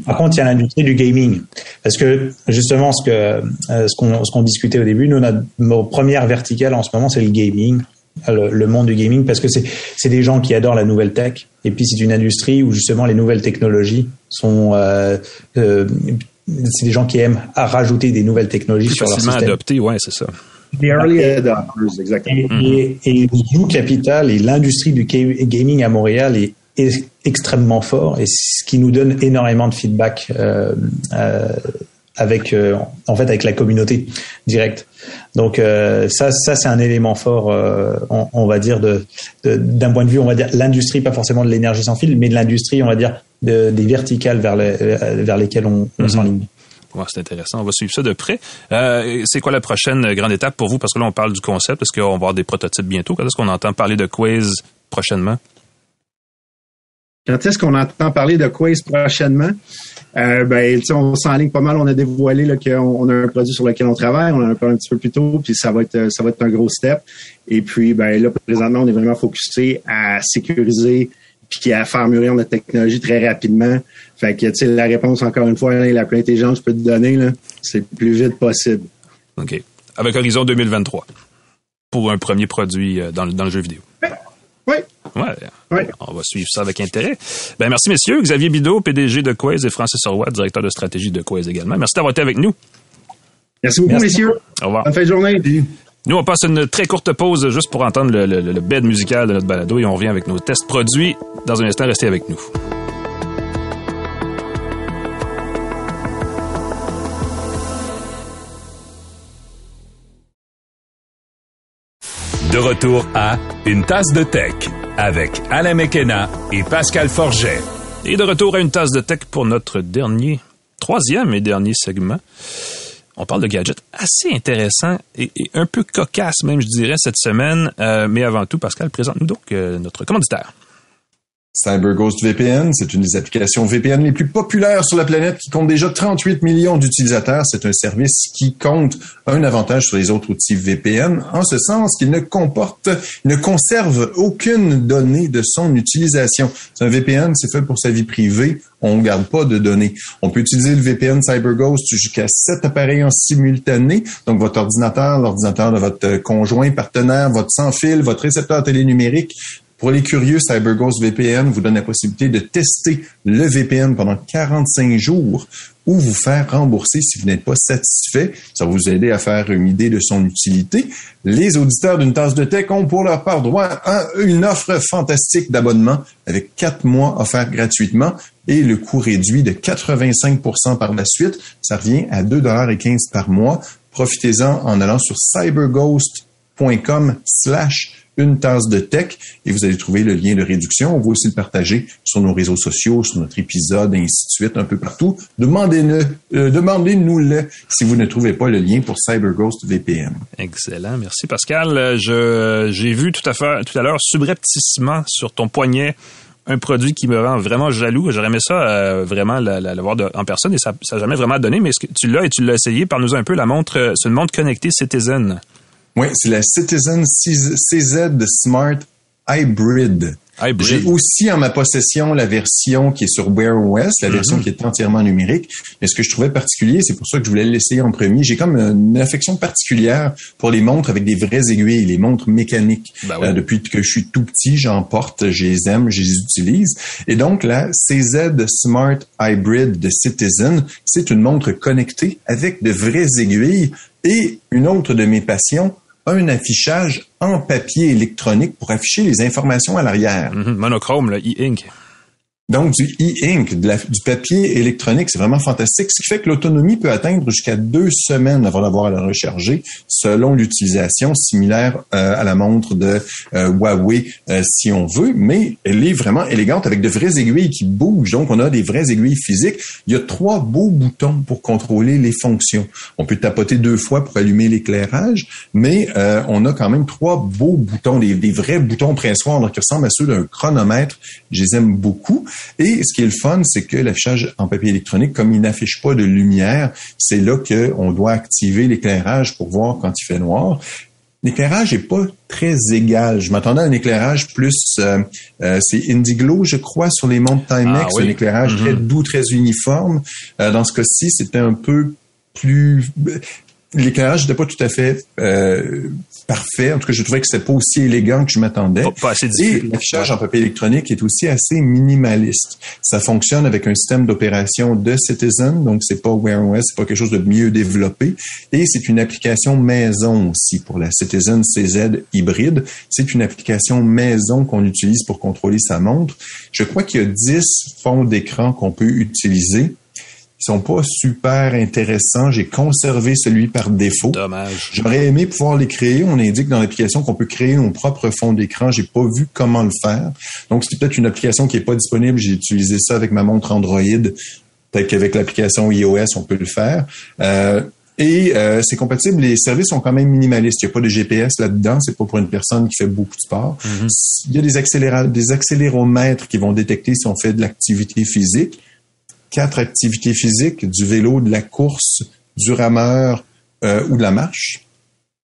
Par contre, il y a l'industrie du gaming. Parce que, justement, ce que euh, ce qu'on discutait au début, nous, notre, première verticale en ce moment, c'est le gaming, le, monde du gaming, parce que c'est c'est des gens qui adorent la nouvelle tech. Et puis, c'est une industrie où, justement, les nouvelles technologies sont... Euh, euh, c'est des gens qui aiment à rajouter des nouvelles technologies sur leur système. adopter, ouais, c'est ça. The early adopters, exactement. Et, et, et Capital et l'industrie du gaming à Montréal est, extrêmement fort et ce qui nous donne énormément de feedback euh, euh, avec euh, en fait avec la communauté directe. Donc euh, ça ça c'est un élément fort euh, on, on, va dire de d'un point de vue on va dire l'industrie pas forcément de l'énergie sans fil mais de l'industrie on va dire de, des verticales vers les, vers lesquelles on, on mm-hmm. s'enligne c'est intéressant. On va suivre ça de près. Euh, c'est quoi la prochaine grande étape pour vous? Parce que là, on parle du concept. Est-ce qu'on va avoir des prototypes bientôt? Quand est-ce qu'on entend parler de Quiz prochainement? Quand est-ce qu'on entend parler de Quiz prochainement? Euh, ben, on s'enligne pas mal. On a dévoilé qu'on a un produit sur lequel on travaille. On en a parlé un petit peu plus tôt, puis ça va être ça va être un gros step. Et puis, ben là, présentement, on est vraiment focusé à sécuriser puis à faire mûrir notre technologie très rapidement. Fait que, tu sais, la réponse, encore une fois, la plus intelligente que je peux te donner, là, c'est le plus vite possible. OK. Avec Horizon 2023 pour un premier produit euh, dans, dans le jeu vidéo. Oui. Ouais. On va suivre ça avec intérêt. Ben, merci, messieurs. Xavier Bidot, PDG de Quaise et Francis Roy, directeur de stratégie de Quaise également. Merci d'avoir été avec nous. Merci beaucoup, messieurs. Au revoir. Bonne fin de journée. Nous, on passe une très courte pause juste pour entendre le, le, le bed musical de notre balado et on revient avec nos tests produits. Dans un instant, restez avec nous. De retour à Une tasse de tech avec Alain Mekena et Pascal Forget. Et de retour à une tasse de tech pour notre dernier, troisième et dernier segment. On parle de gadgets assez intéressants et, un peu cocasses même, je dirais, cette semaine. Euh, mais avant tout, Pascal, présente-nous donc euh, notre commanditaire. CyberGhost VPN, c'est une des applications VPN les plus populaires sur la planète qui compte déjà 38 millions d'utilisateurs. C'est un service qui compte un avantage sur les autres outils VPN, en ce sens qu'il ne comporte, ne conserve aucune donnée de son utilisation. C'est un VPN, c'est fait pour sa vie privée. On ne garde pas de données. On peut utiliser le VPN CyberGhost jusqu'à sept appareils en simultané. Donc, votre ordinateur, l'ordinateur de votre conjoint, partenaire, votre sans-fil, votre récepteur télénumérique, pour les curieux, CyberGhost VPN vous donne la possibilité de tester le VPN pendant 45 jours ou vous faire rembourser si vous n'êtes pas satisfait. Ça va vous aider à faire une idée de son utilité. Les auditeurs d'une tasse de tech ont pour leur part droit à une offre fantastique d'abonnement avec quatre mois offerts gratuitement et le coût réduit de 85% par la suite. Ça revient à 2,15 par mois. Profitez-en en allant sur cyberghost.com slash une tasse de tech et vous allez trouver le lien de réduction. On va aussi le partager sur nos réseaux sociaux, sur notre épisode, et ainsi de suite, un peu partout. Demandez-le, euh, demandez-nous-le si vous ne trouvez pas le lien pour CyberGhost VPN. Excellent, merci Pascal. Je j'ai vu tout à fait tout à l'heure subrepticement sur ton poignet un produit qui me rend vraiment jaloux. J'aurais aimé ça euh, vraiment l'avoir en personne et ça n'a jamais vraiment donné, mais ce que tu l'as et tu l'as essayé? Parle-nous un peu la montre, euh, c'est une montre connectée Citizen. Oui, c'est la Citizen CZ Smart Hybrid. J'ai aussi en ma possession la version qui est sur Wear OS, la version Mhm. qui est entièrement numérique. Mais ce que je trouvais particulier, c'est pour ça que je voulais l'essayer en premier. J'ai comme une affection particulière pour les montres avec des vraies aiguilles, les montres mécaniques. Ben oui. Euh, depuis que je suis tout petit, j'en porte, je les aime, je les utilise. Et donc la CZ Smart Hybrid de Citizen, c'est une montre connectée avec de vraies aiguilles. Et une autre de mes passions, un affichage en papier électronique pour afficher les informations à l'arrière. Mhm, Monochrome, le e-ink. Donc, du e-ink, du papier électronique, c'est vraiment fantastique. Ce qui fait que l'autonomie peut atteindre jusqu'à deux semaines avant d'avoir à la recharger, selon l'utilisation similaire euh, à la montre de euh, Huawei, euh, si on veut. Mais elle est vraiment élégante avec de vraies aiguilles qui bougent. Donc, on a des vraies aiguilles physiques. Il y a trois beaux boutons pour contrôler les fonctions. On peut tapoter deux fois pour allumer l'éclairage, mais on a quand même trois beaux boutons, des, vrais boutons pressoirs qui ressemblent à ceux d'un chronomètre. Je les aime beaucoup. Et ce qui est le fun, c'est que l'affichage en papier électronique, comme il n'affiche pas de lumière, c'est là qu'on doit activer l'éclairage pour voir quand il fait noir. L'éclairage est pas très égal. Je m'attendais à un éclairage plus, euh, euh, c'est Indiglo, je crois, sur les montres Timex, Ah oui. un éclairage très doux, très uniforme. Euh, dans ce cas-ci, c'était un peu plus l'éclairage n'était pas tout à fait euh, parfait. En tout cas, je trouvais que c'était pas aussi élégant que je m'attendais. Pas, assez Et l'affichage en papier électronique est aussi assez minimaliste. Ça fonctionne avec un système d'opération de Citizen, donc c'est pas Wear OS, c'est pas quelque chose de mieux développé. Et c'est une application maison aussi pour la Citizen CZ hybride. C'est une application maison qu'on utilise pour contrôler sa montre. Je crois qu'il y a 10 fonds d'écran qu'on peut utiliser. Ils sont pas super intéressants. J'ai conservé celui par défaut. Dommage. J'aurais aimé pouvoir les créer. On indique dans l'application qu'on peut créer nos propres fonds d'écran. J'ai pas vu comment le faire. Donc, c'est peut-être une application qui est pas disponible. J'ai utilisé ça avec ma montre Android. Peut-être qu'avec l'application iOS, on peut le faire. Euh, et euh, c'est compatible. Les services sont quand même minimalistes. Il n'y a pas de GPS là-dedans. C'est pas pour une personne qui fait beaucoup de sport. Il y a des, accéléra- des accéléromètres qui vont détecter si on fait de l'activité physique. Quatre activités physiques, du vélo, de la course, du rameur euh, ou de la marche.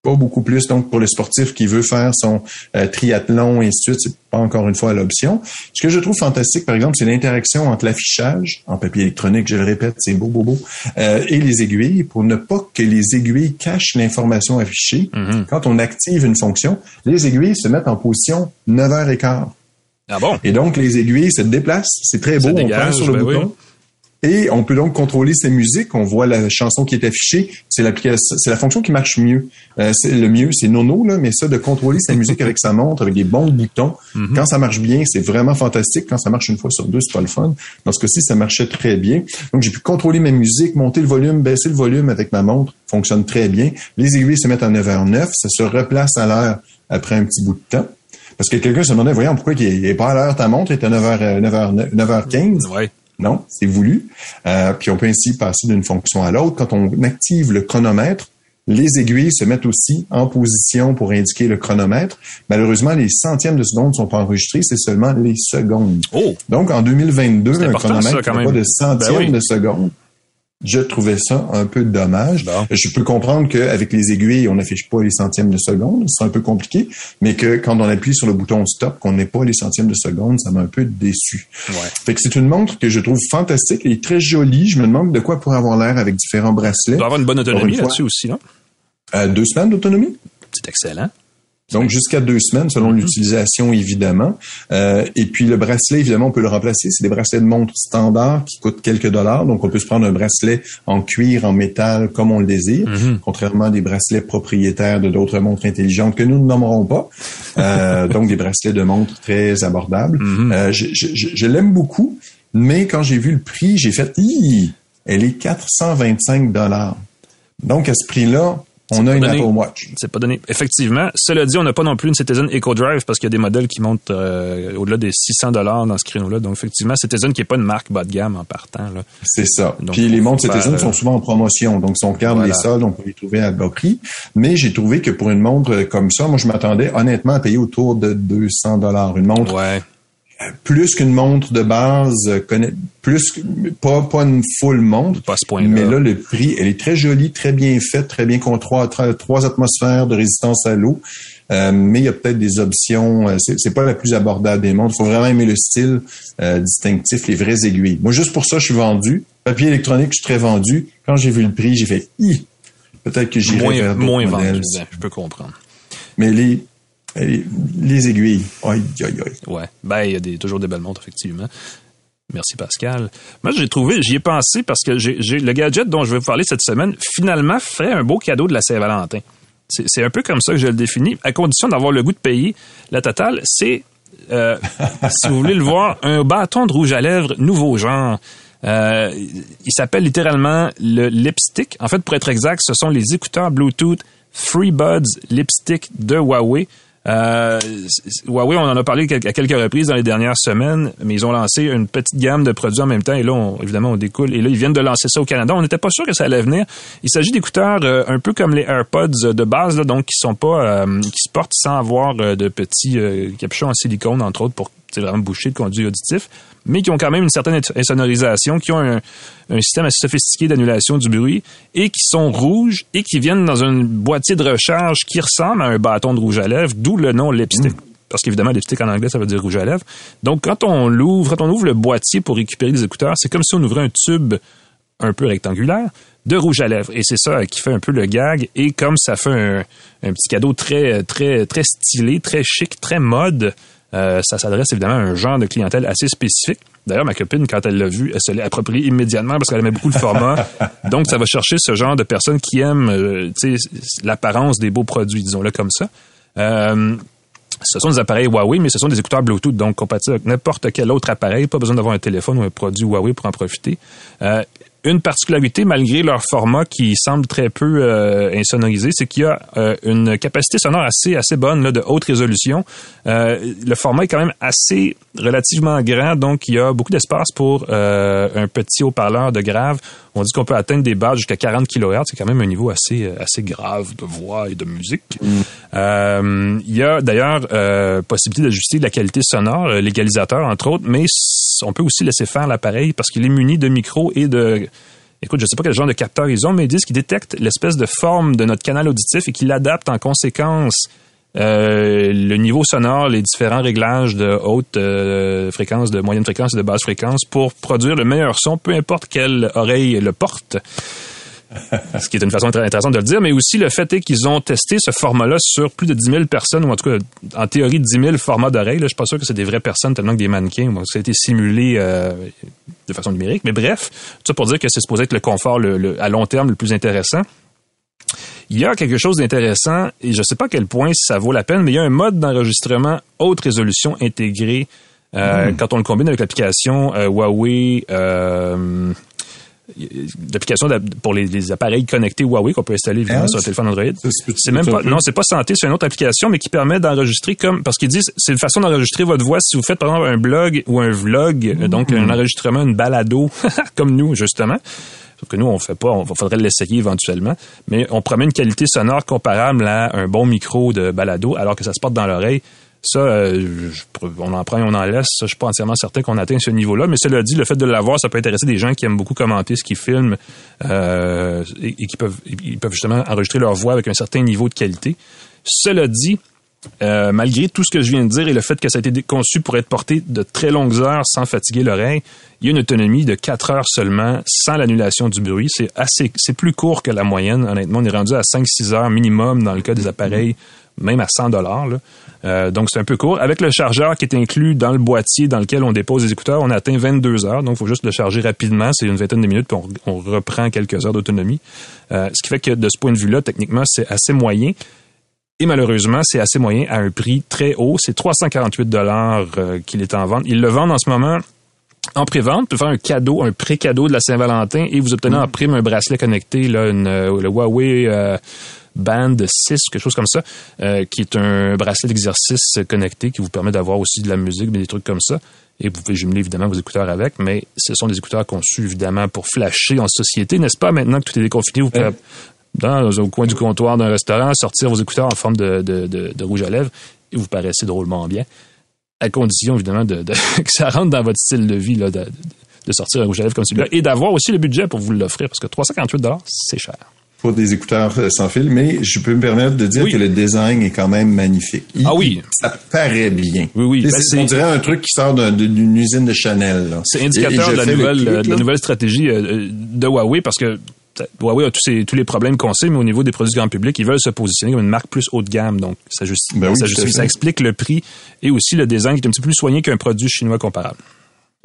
Pas beaucoup plus. Donc, pour le sportif qui veut faire son euh, triathlon et ainsi de suite, c'est pas encore une fois l'option. Ce que je trouve fantastique, par exemple, c'est l'interaction entre l'affichage en papier électronique, je le répète, c'est beau, beau, beau, euh, et les aiguilles pour ne pas que les aiguilles cachent l'information affichée. Mhm. Quand on active une fonction, les aiguilles se mettent en position 9h15. Ah bon? Et donc, les aiguilles se déplacent. C'est très beau. On prend sur le ben bouton. oui. Et on peut donc contrôler ses musiques. On voit la chanson qui est affichée. C'est l'application, c'est la fonction qui marche mieux. Euh, c'est le mieux, c'est nono là, mais ça de contrôler sa musique avec sa montre, avec des bons boutons. Mhm. Quand ça marche bien, c'est vraiment fantastique. Quand ça marche une fois sur deux, c'est pas le fun. Dans ce cas-ci, ça marchait très bien. Donc j'ai pu contrôler ma musique, monter le volume, baisser le volume avec ma montre. Fonctionne très bien. Les aiguilles se mettent à 9h09. Ça se replace à l'heure après un petit bout de temps. Parce que quelqu'un se demandait, voyons, pourquoi il n'est pas à l'heure ta montre, est à 9h, 9h, 9h15. Ouais. Non, c'est voulu. Euh, puis on peut ainsi passer d'une fonction à l'autre. Quand on active le chronomètre, les aiguilles se mettent aussi en position pour indiquer le chronomètre. Malheureusement, les centièmes de seconde ne sont pas enregistrés, c'est seulement les secondes. Oh! Donc, en 2022, C'est un chronomètre n'a pas de centièmes Ben oui. de seconde. Je trouvais ça un peu dommage. Je peux comprendre qu'avec les aiguilles, on n'affiche pas les centièmes de seconde. C'est un peu compliqué. Mais que quand on appuie sur le bouton stop, qu'on n'ait pas les centièmes de seconde, ça m'a un peu déçu. Ouais. Fait que c'est une montre que je trouve fantastique. Est très jolie. Je me demande de quoi pourrait avoir l'air avec différents bracelets. Il doit avoir une bonne autonomie là-dessus aussi, non? Euh, deux semaines d'autonomie. C'est excellent. Donc jusqu'à deux semaines selon Mhm. l'utilisation évidemment. Euh, et puis le bracelet évidemment on peut le remplacer. C'est des bracelets de montre standard qui coûtent quelques dollars. Donc on peut se prendre un bracelet en cuir, en métal comme on le désire. Mhm. Contrairement à des bracelets propriétaires de d'autres montres intelligentes que nous ne nommerons pas. Euh, donc des bracelets de montre très abordables. Mhm. Euh, je je, je- je l'aime beaucoup. Mais quand j'ai vu le prix, j'ai fait, Hi, elle est 425 dollars. Donc à ce prix-là, on a une donné. Apple Watch. C'est pas donné. Effectivement. Cela dit, on n'a pas non plus une Citizen EcoDrive parce qu'il y a des modèles qui montent euh, au-delà des 600 dollars dans ce créneau-là. Donc, effectivement, Citizen qui est pas une marque bas de gamme en partant. Là. C'est ça. Donc, Puis les montres Citizen euh, sont souvent en promotion, donc si on regarde Voilà. les soldes, on peut les trouver à bas prix. Mais j'ai trouvé que pour une montre euh, comme ça, moi je m'attendais honnêtement à payer autour de 200 dollars. Une montre Ouais. Plus qu'une montre de base, euh, plus pas pas une full montre. Pas ce point-là. Mais là, le prix, elle est très jolie, très bien faite, très bien contre trois, atmosphères de résistance à l'eau. Euh, mais il y a peut-être des options. euh, c'est, pas la plus abordable des montres. Il faut vraiment aimer le style euh, distinctif, les vraies aiguilles. Moi, juste pour ça, je suis vendu. Papier électronique, je suis très vendu. Quand j'ai vu le prix, j'ai fait, Hi! peut-être que j'irai moins vers moins vendu. Je peux comprendre. Mais les, les, les aiguilles, aïe, aïe. Ouais. Ben, il y a toujours des belles montres, effectivement. Merci Pascal. Moi, j'ai trouvé, j'y ai pensé parce que j'ai, le gadget dont je vais vous parler cette semaine, finalement, fait un beau cadeau de la Saint-Valentin. C'est, c'est un peu comme ça que je le définis, à condition d'avoir le goût de payer. La totale, c'est, euh, si vous voulez le voir, un bâton de rouge à lèvres nouveau genre. Euh, il s'appelle littéralement le lipstick. En fait, pour être exact, ce sont les écouteurs Bluetooth FreeBuds Lipstick de Huawei. Euh, Huawei, on en a parlé à quelques reprises dans les dernières semaines, mais ils ont lancé une petite gamme de produits en même temps. Et là, on- évidemment, on découle. Et là, ils viennent de lancer ça au Canada. On n'était pas sûr que ça allait venir. Il s'agit d'écouteurs euh, un peu comme les AirPods de base, là, donc qui sont pas, euh, qui se portent sans avoir euh, de petits euh, capuchons en silicone, entre autres, pour c'est vraiment boucher le conduit auditif, mais qui ont quand même une certaine insonorisation, qui ont un, un système assez sophistiqué d'annulation du bruit et qui sont rouges et qui viennent dans un boîtier de recharge qui ressemble à un bâton de rouge à lèvres, d'où le nom lipstick. Parce qu'évidemment, lipstick en anglais, ça veut dire rouge à lèvres. Donc, quand on l'ouvre, quand on ouvre le boîtier pour récupérer les écouteurs, c'est comme si on ouvrait un tube un peu rectangulaire de rouge à lèvres. Et c'est ça qui fait un peu le gag. Et comme ça fait un, un petit cadeau très, très, très stylé, très chic, très mode, euh, ça s'adresse évidemment à un genre de clientèle assez spécifique. D'ailleurs, ma copine, quand elle l'a vu, elle se l'est approprié immédiatement parce qu'elle aimait beaucoup le format. Donc, ça va chercher ce genre de personnes qui aiment euh, l'apparence des beaux produits, disons-le comme ça. Euh, ce sont des appareils Huawei, mais ce sont des écouteurs Bluetooth, donc compatibles avec n'importe quel autre appareil. Pas besoin d'avoir un téléphone ou un produit Huawei pour en profiter. Euh, une particularité, malgré leur format qui semble très peu euh, insonorisé, c'est qu'il y a euh, une capacité sonore assez assez bonne là, de haute résolution. Euh, le format est quand même assez relativement grand, donc il y a beaucoup d'espace pour euh, un petit haut-parleur de grave. On dit qu'on peut atteindre des basses jusqu'à 40 kHz, c'est quand même un niveau assez assez grave de voix et de musique. Euh, il y a d'ailleurs euh, possibilité d'ajuster la qualité sonore, euh, l'égalisateur entre autres, mais on peut aussi laisser faire l'appareil parce qu'il est muni de micros et de Écoute, je sais pas quel genre de capteur ils ont, mais ils disent qu'ils détectent l'espèce de forme de notre canal auditif et qu'ils l'adaptent en conséquence euh, le niveau sonore, les différents réglages de haute euh, fréquence, de moyenne fréquence et de basse fréquence pour produire le meilleur son, peu importe quelle oreille le porte. ce qui est une façon très intéressante de le dire, mais aussi le fait est qu'ils ont testé ce format-là sur plus de 10 000 personnes, ou en tout cas, en théorie, 10 000 formats d'oreilles. Je suis pas sûr que c'est des vraies personnes tellement que des mannequins. Bon, ça a été simulé euh, de façon numérique. Mais bref, tout ça pour dire que c'est supposé être le confort le, à long terme le plus intéressant. Il y a quelque chose d'intéressant, et je ne sais pas à quel point ça vaut la peine, mais il y a un mode d'enregistrement haute résolution intégré euh, hmm. quand on le combine avec l'application euh, Huawei. L'application pour les, appareils connectés Huawei qu'on peut installer évidemment sur un téléphone Android. C'est même pas non, c'est pas santé, c'est une autre application mais qui permet d'enregistrer comme parce qu'ils disent c'est une façon d'enregistrer votre voix si vous faites par exemple un blog ou un vlog, hmm. donc un enregistrement, une balado comme nous justement. Sauf que nous, on fait pas, on faudrait l'essayer éventuellement. Mais on promet une qualité sonore comparable à un bon micro de balado, alors que ça se porte dans l'oreille. Ça, euh, on en prend et on en laisse. Ça, je suis pas entièrement certain qu'on atteigne ce niveau-là. Mais cela dit, le fait de l'avoir, ça peut intéresser des gens qui aiment beaucoup commenter ce qu'ils filment euh, et, qui peuvent, justement enregistrer leur voix avec un certain niveau de qualité. Cela dit, euh, malgré tout ce que je viens de dire et le fait que ça a été conçu pour être porté de très longues heures sans fatiguer l'oreille, il y a une autonomie de 4 heures seulement sans l'annulation du bruit. C'est assez, c'est plus court que la moyenne. Honnêtement, on est rendu à 5-6 heures minimum dans le cas des appareils, même à 100 dollars. Euh, donc c'est un peu court. Avec le chargeur qui est inclus dans le boîtier dans lequel on dépose les écouteurs, on atteint 22 heures. Donc il faut juste le charger rapidement. C'est une vingtaine de minutes, puis on, reprend quelques heures d'autonomie. Euh, ce qui fait que de ce point de vue-là, techniquement, c'est assez moyen. Et malheureusement, c'est assez moyen à un prix très haut. C'est 348 dollars euh, qu'il est en vente. Ils le vendent en ce moment en pré-vente. Vous faire un cadeau, un pré-cadeau de la Saint-Valentin et vous obtenez en prime un bracelet connecté, là, une, euh, le Huawei euh, Band 6, quelque chose comme ça, qui est un bracelet d'exercice connecté qui vous permet d'avoir aussi de la musique, mais des trucs comme ça. Et vous pouvez jumeler évidemment vos écouteurs avec, mais ce sont des écouteurs conçus évidemment pour flasher en société, n'est-ce pas? Maintenant que tout est déconfiné, vous pouvez dans, au coin du comptoir d'un restaurant, sortir vos écouteurs en forme de, de, de, rouge à lèvres et vous paraissez drôlement bien. À condition, évidemment, de, que ça rentre dans votre style de vie, là, de, sortir un rouge à lèvres comme celui-là et d'avoir aussi le budget pour vous l'offrir parce que 348 c'est cher. Pour des écouteurs euh, sans fil, mais je peux me permettre de dire que le design est quand même magnifique. ah oui. Ça paraît bien. Oui, oui. Ben, on dirait un truc qui sort d'une usine de Chanel. C'est indicateur de, la nouvelle, de la nouvelle stratégie euh, de Huawei parce que Huawei a tous, ces, tous les problèmes qu'on sait, mais au niveau des produits grand public, ils veulent se positionner comme une marque plus haut de gamme. Donc, ça, justifie, ben ça, ça explique le prix et aussi le design qui est un petit peu plus soigné qu'un produit chinois comparable.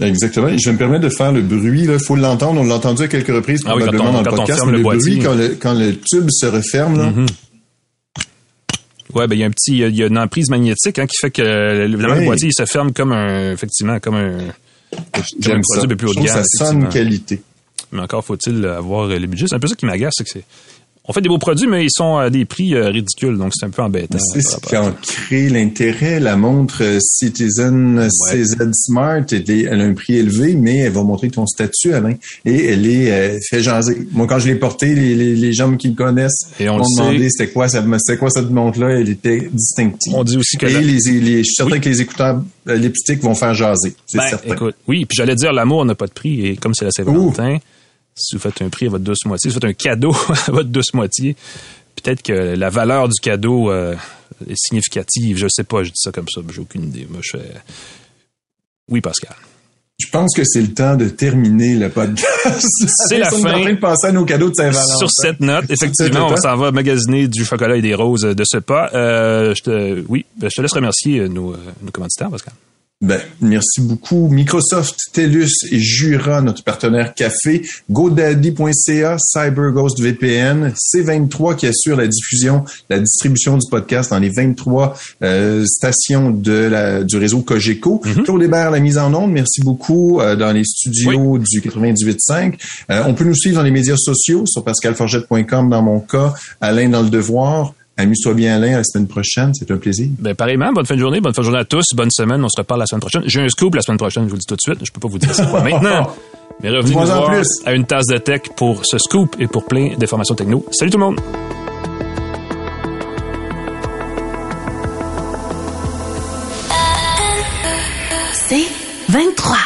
Exactement. Et je vais me permettre de faire le bruit. Il faut l'entendre. On l'a entendu à quelques reprises ah probablement dans le podcast. le, bruit quand le, quand le tube se referme. Là, mm-hmm. Ouais, ben il y a un petit, il y a une emprise magnétique hein, qui fait que le boîtier il se ferme comme un, effectivement, comme un, comme un produit plus haut de gamme. Ça sonne qualité mais encore faut-il avoir les budgets. C'est un peu ça qui m'agace, c'est que c'est on fait des beaux produits, mais ils sont à des prix euh, ridicules, donc c'est un peu embêtant. C'est ce qui a créé l'intérêt. La montre euh, Citizen CZ Smart, elle, a un prix élevé, mais elle va montrer ton statut, Alain. Et elle est euh, fait jaser. Moi, quand je l'ai portée, les, gens qui me connaissent m'ont demandé c'était quoi, c'était quoi cette montre-là. Elle était distinctive. On dit aussi que... Et les, je suis certain que les écouteurs lipstick vont faire jaser. C'est ben, certain. Écoute, oui, puis j'allais dire, l'amour n'a pas de prix, et comme c'est la Saint-Valentin si vous faites un prix à votre douce moitié, si vous faites un cadeau à votre douce moitié, peut-être que la valeur du cadeau euh, est significative. Je sais pas, je dis ça comme ça, j'ai aucune idée. Moi, je fais... Oui, Pascal. Je pense que c'est le temps de terminer le podcast. C'est la fin. En train de passer à nos cadeaux de Saint-Valentin. Sur cette note, effectivement, on s'en va magasiner du chocolat et des roses de ce pas. Euh, je te, oui, ben, je te laisse remercier nos, nos commanditaires, Pascal. Ben, merci beaucoup. Microsoft, TELUS et Jura, notre partenaire café, GoDaddy.ca, CyberGhost VPN, C23 qui assure la diffusion, la distribution du podcast dans les 23 euh, stations de la, du réseau Cogeco. Mm Claude Hébert, la mise en onde, merci beaucoup euh, dans les studios du 98.5. Euh, on peut nous suivre dans les médias sociaux sur pascalforgette.com dans mon cas, Alain dans le devoir. Amuse-toi bien, Alain, à la semaine prochaine. C'est un plaisir. Ben, pareillement. Bonne fin de journée. Bonne fin de journée à tous. Bonne semaine. On se reparle la semaine prochaine. J'ai un scoop la semaine prochaine. Je vous le dis tout de suite. Je peux pas vous dire ça maintenant. Mais revenez nous voir plus. à une tasse de tech pour ce scoop et pour plein d'informations techno. Salut tout le monde. C'est 23.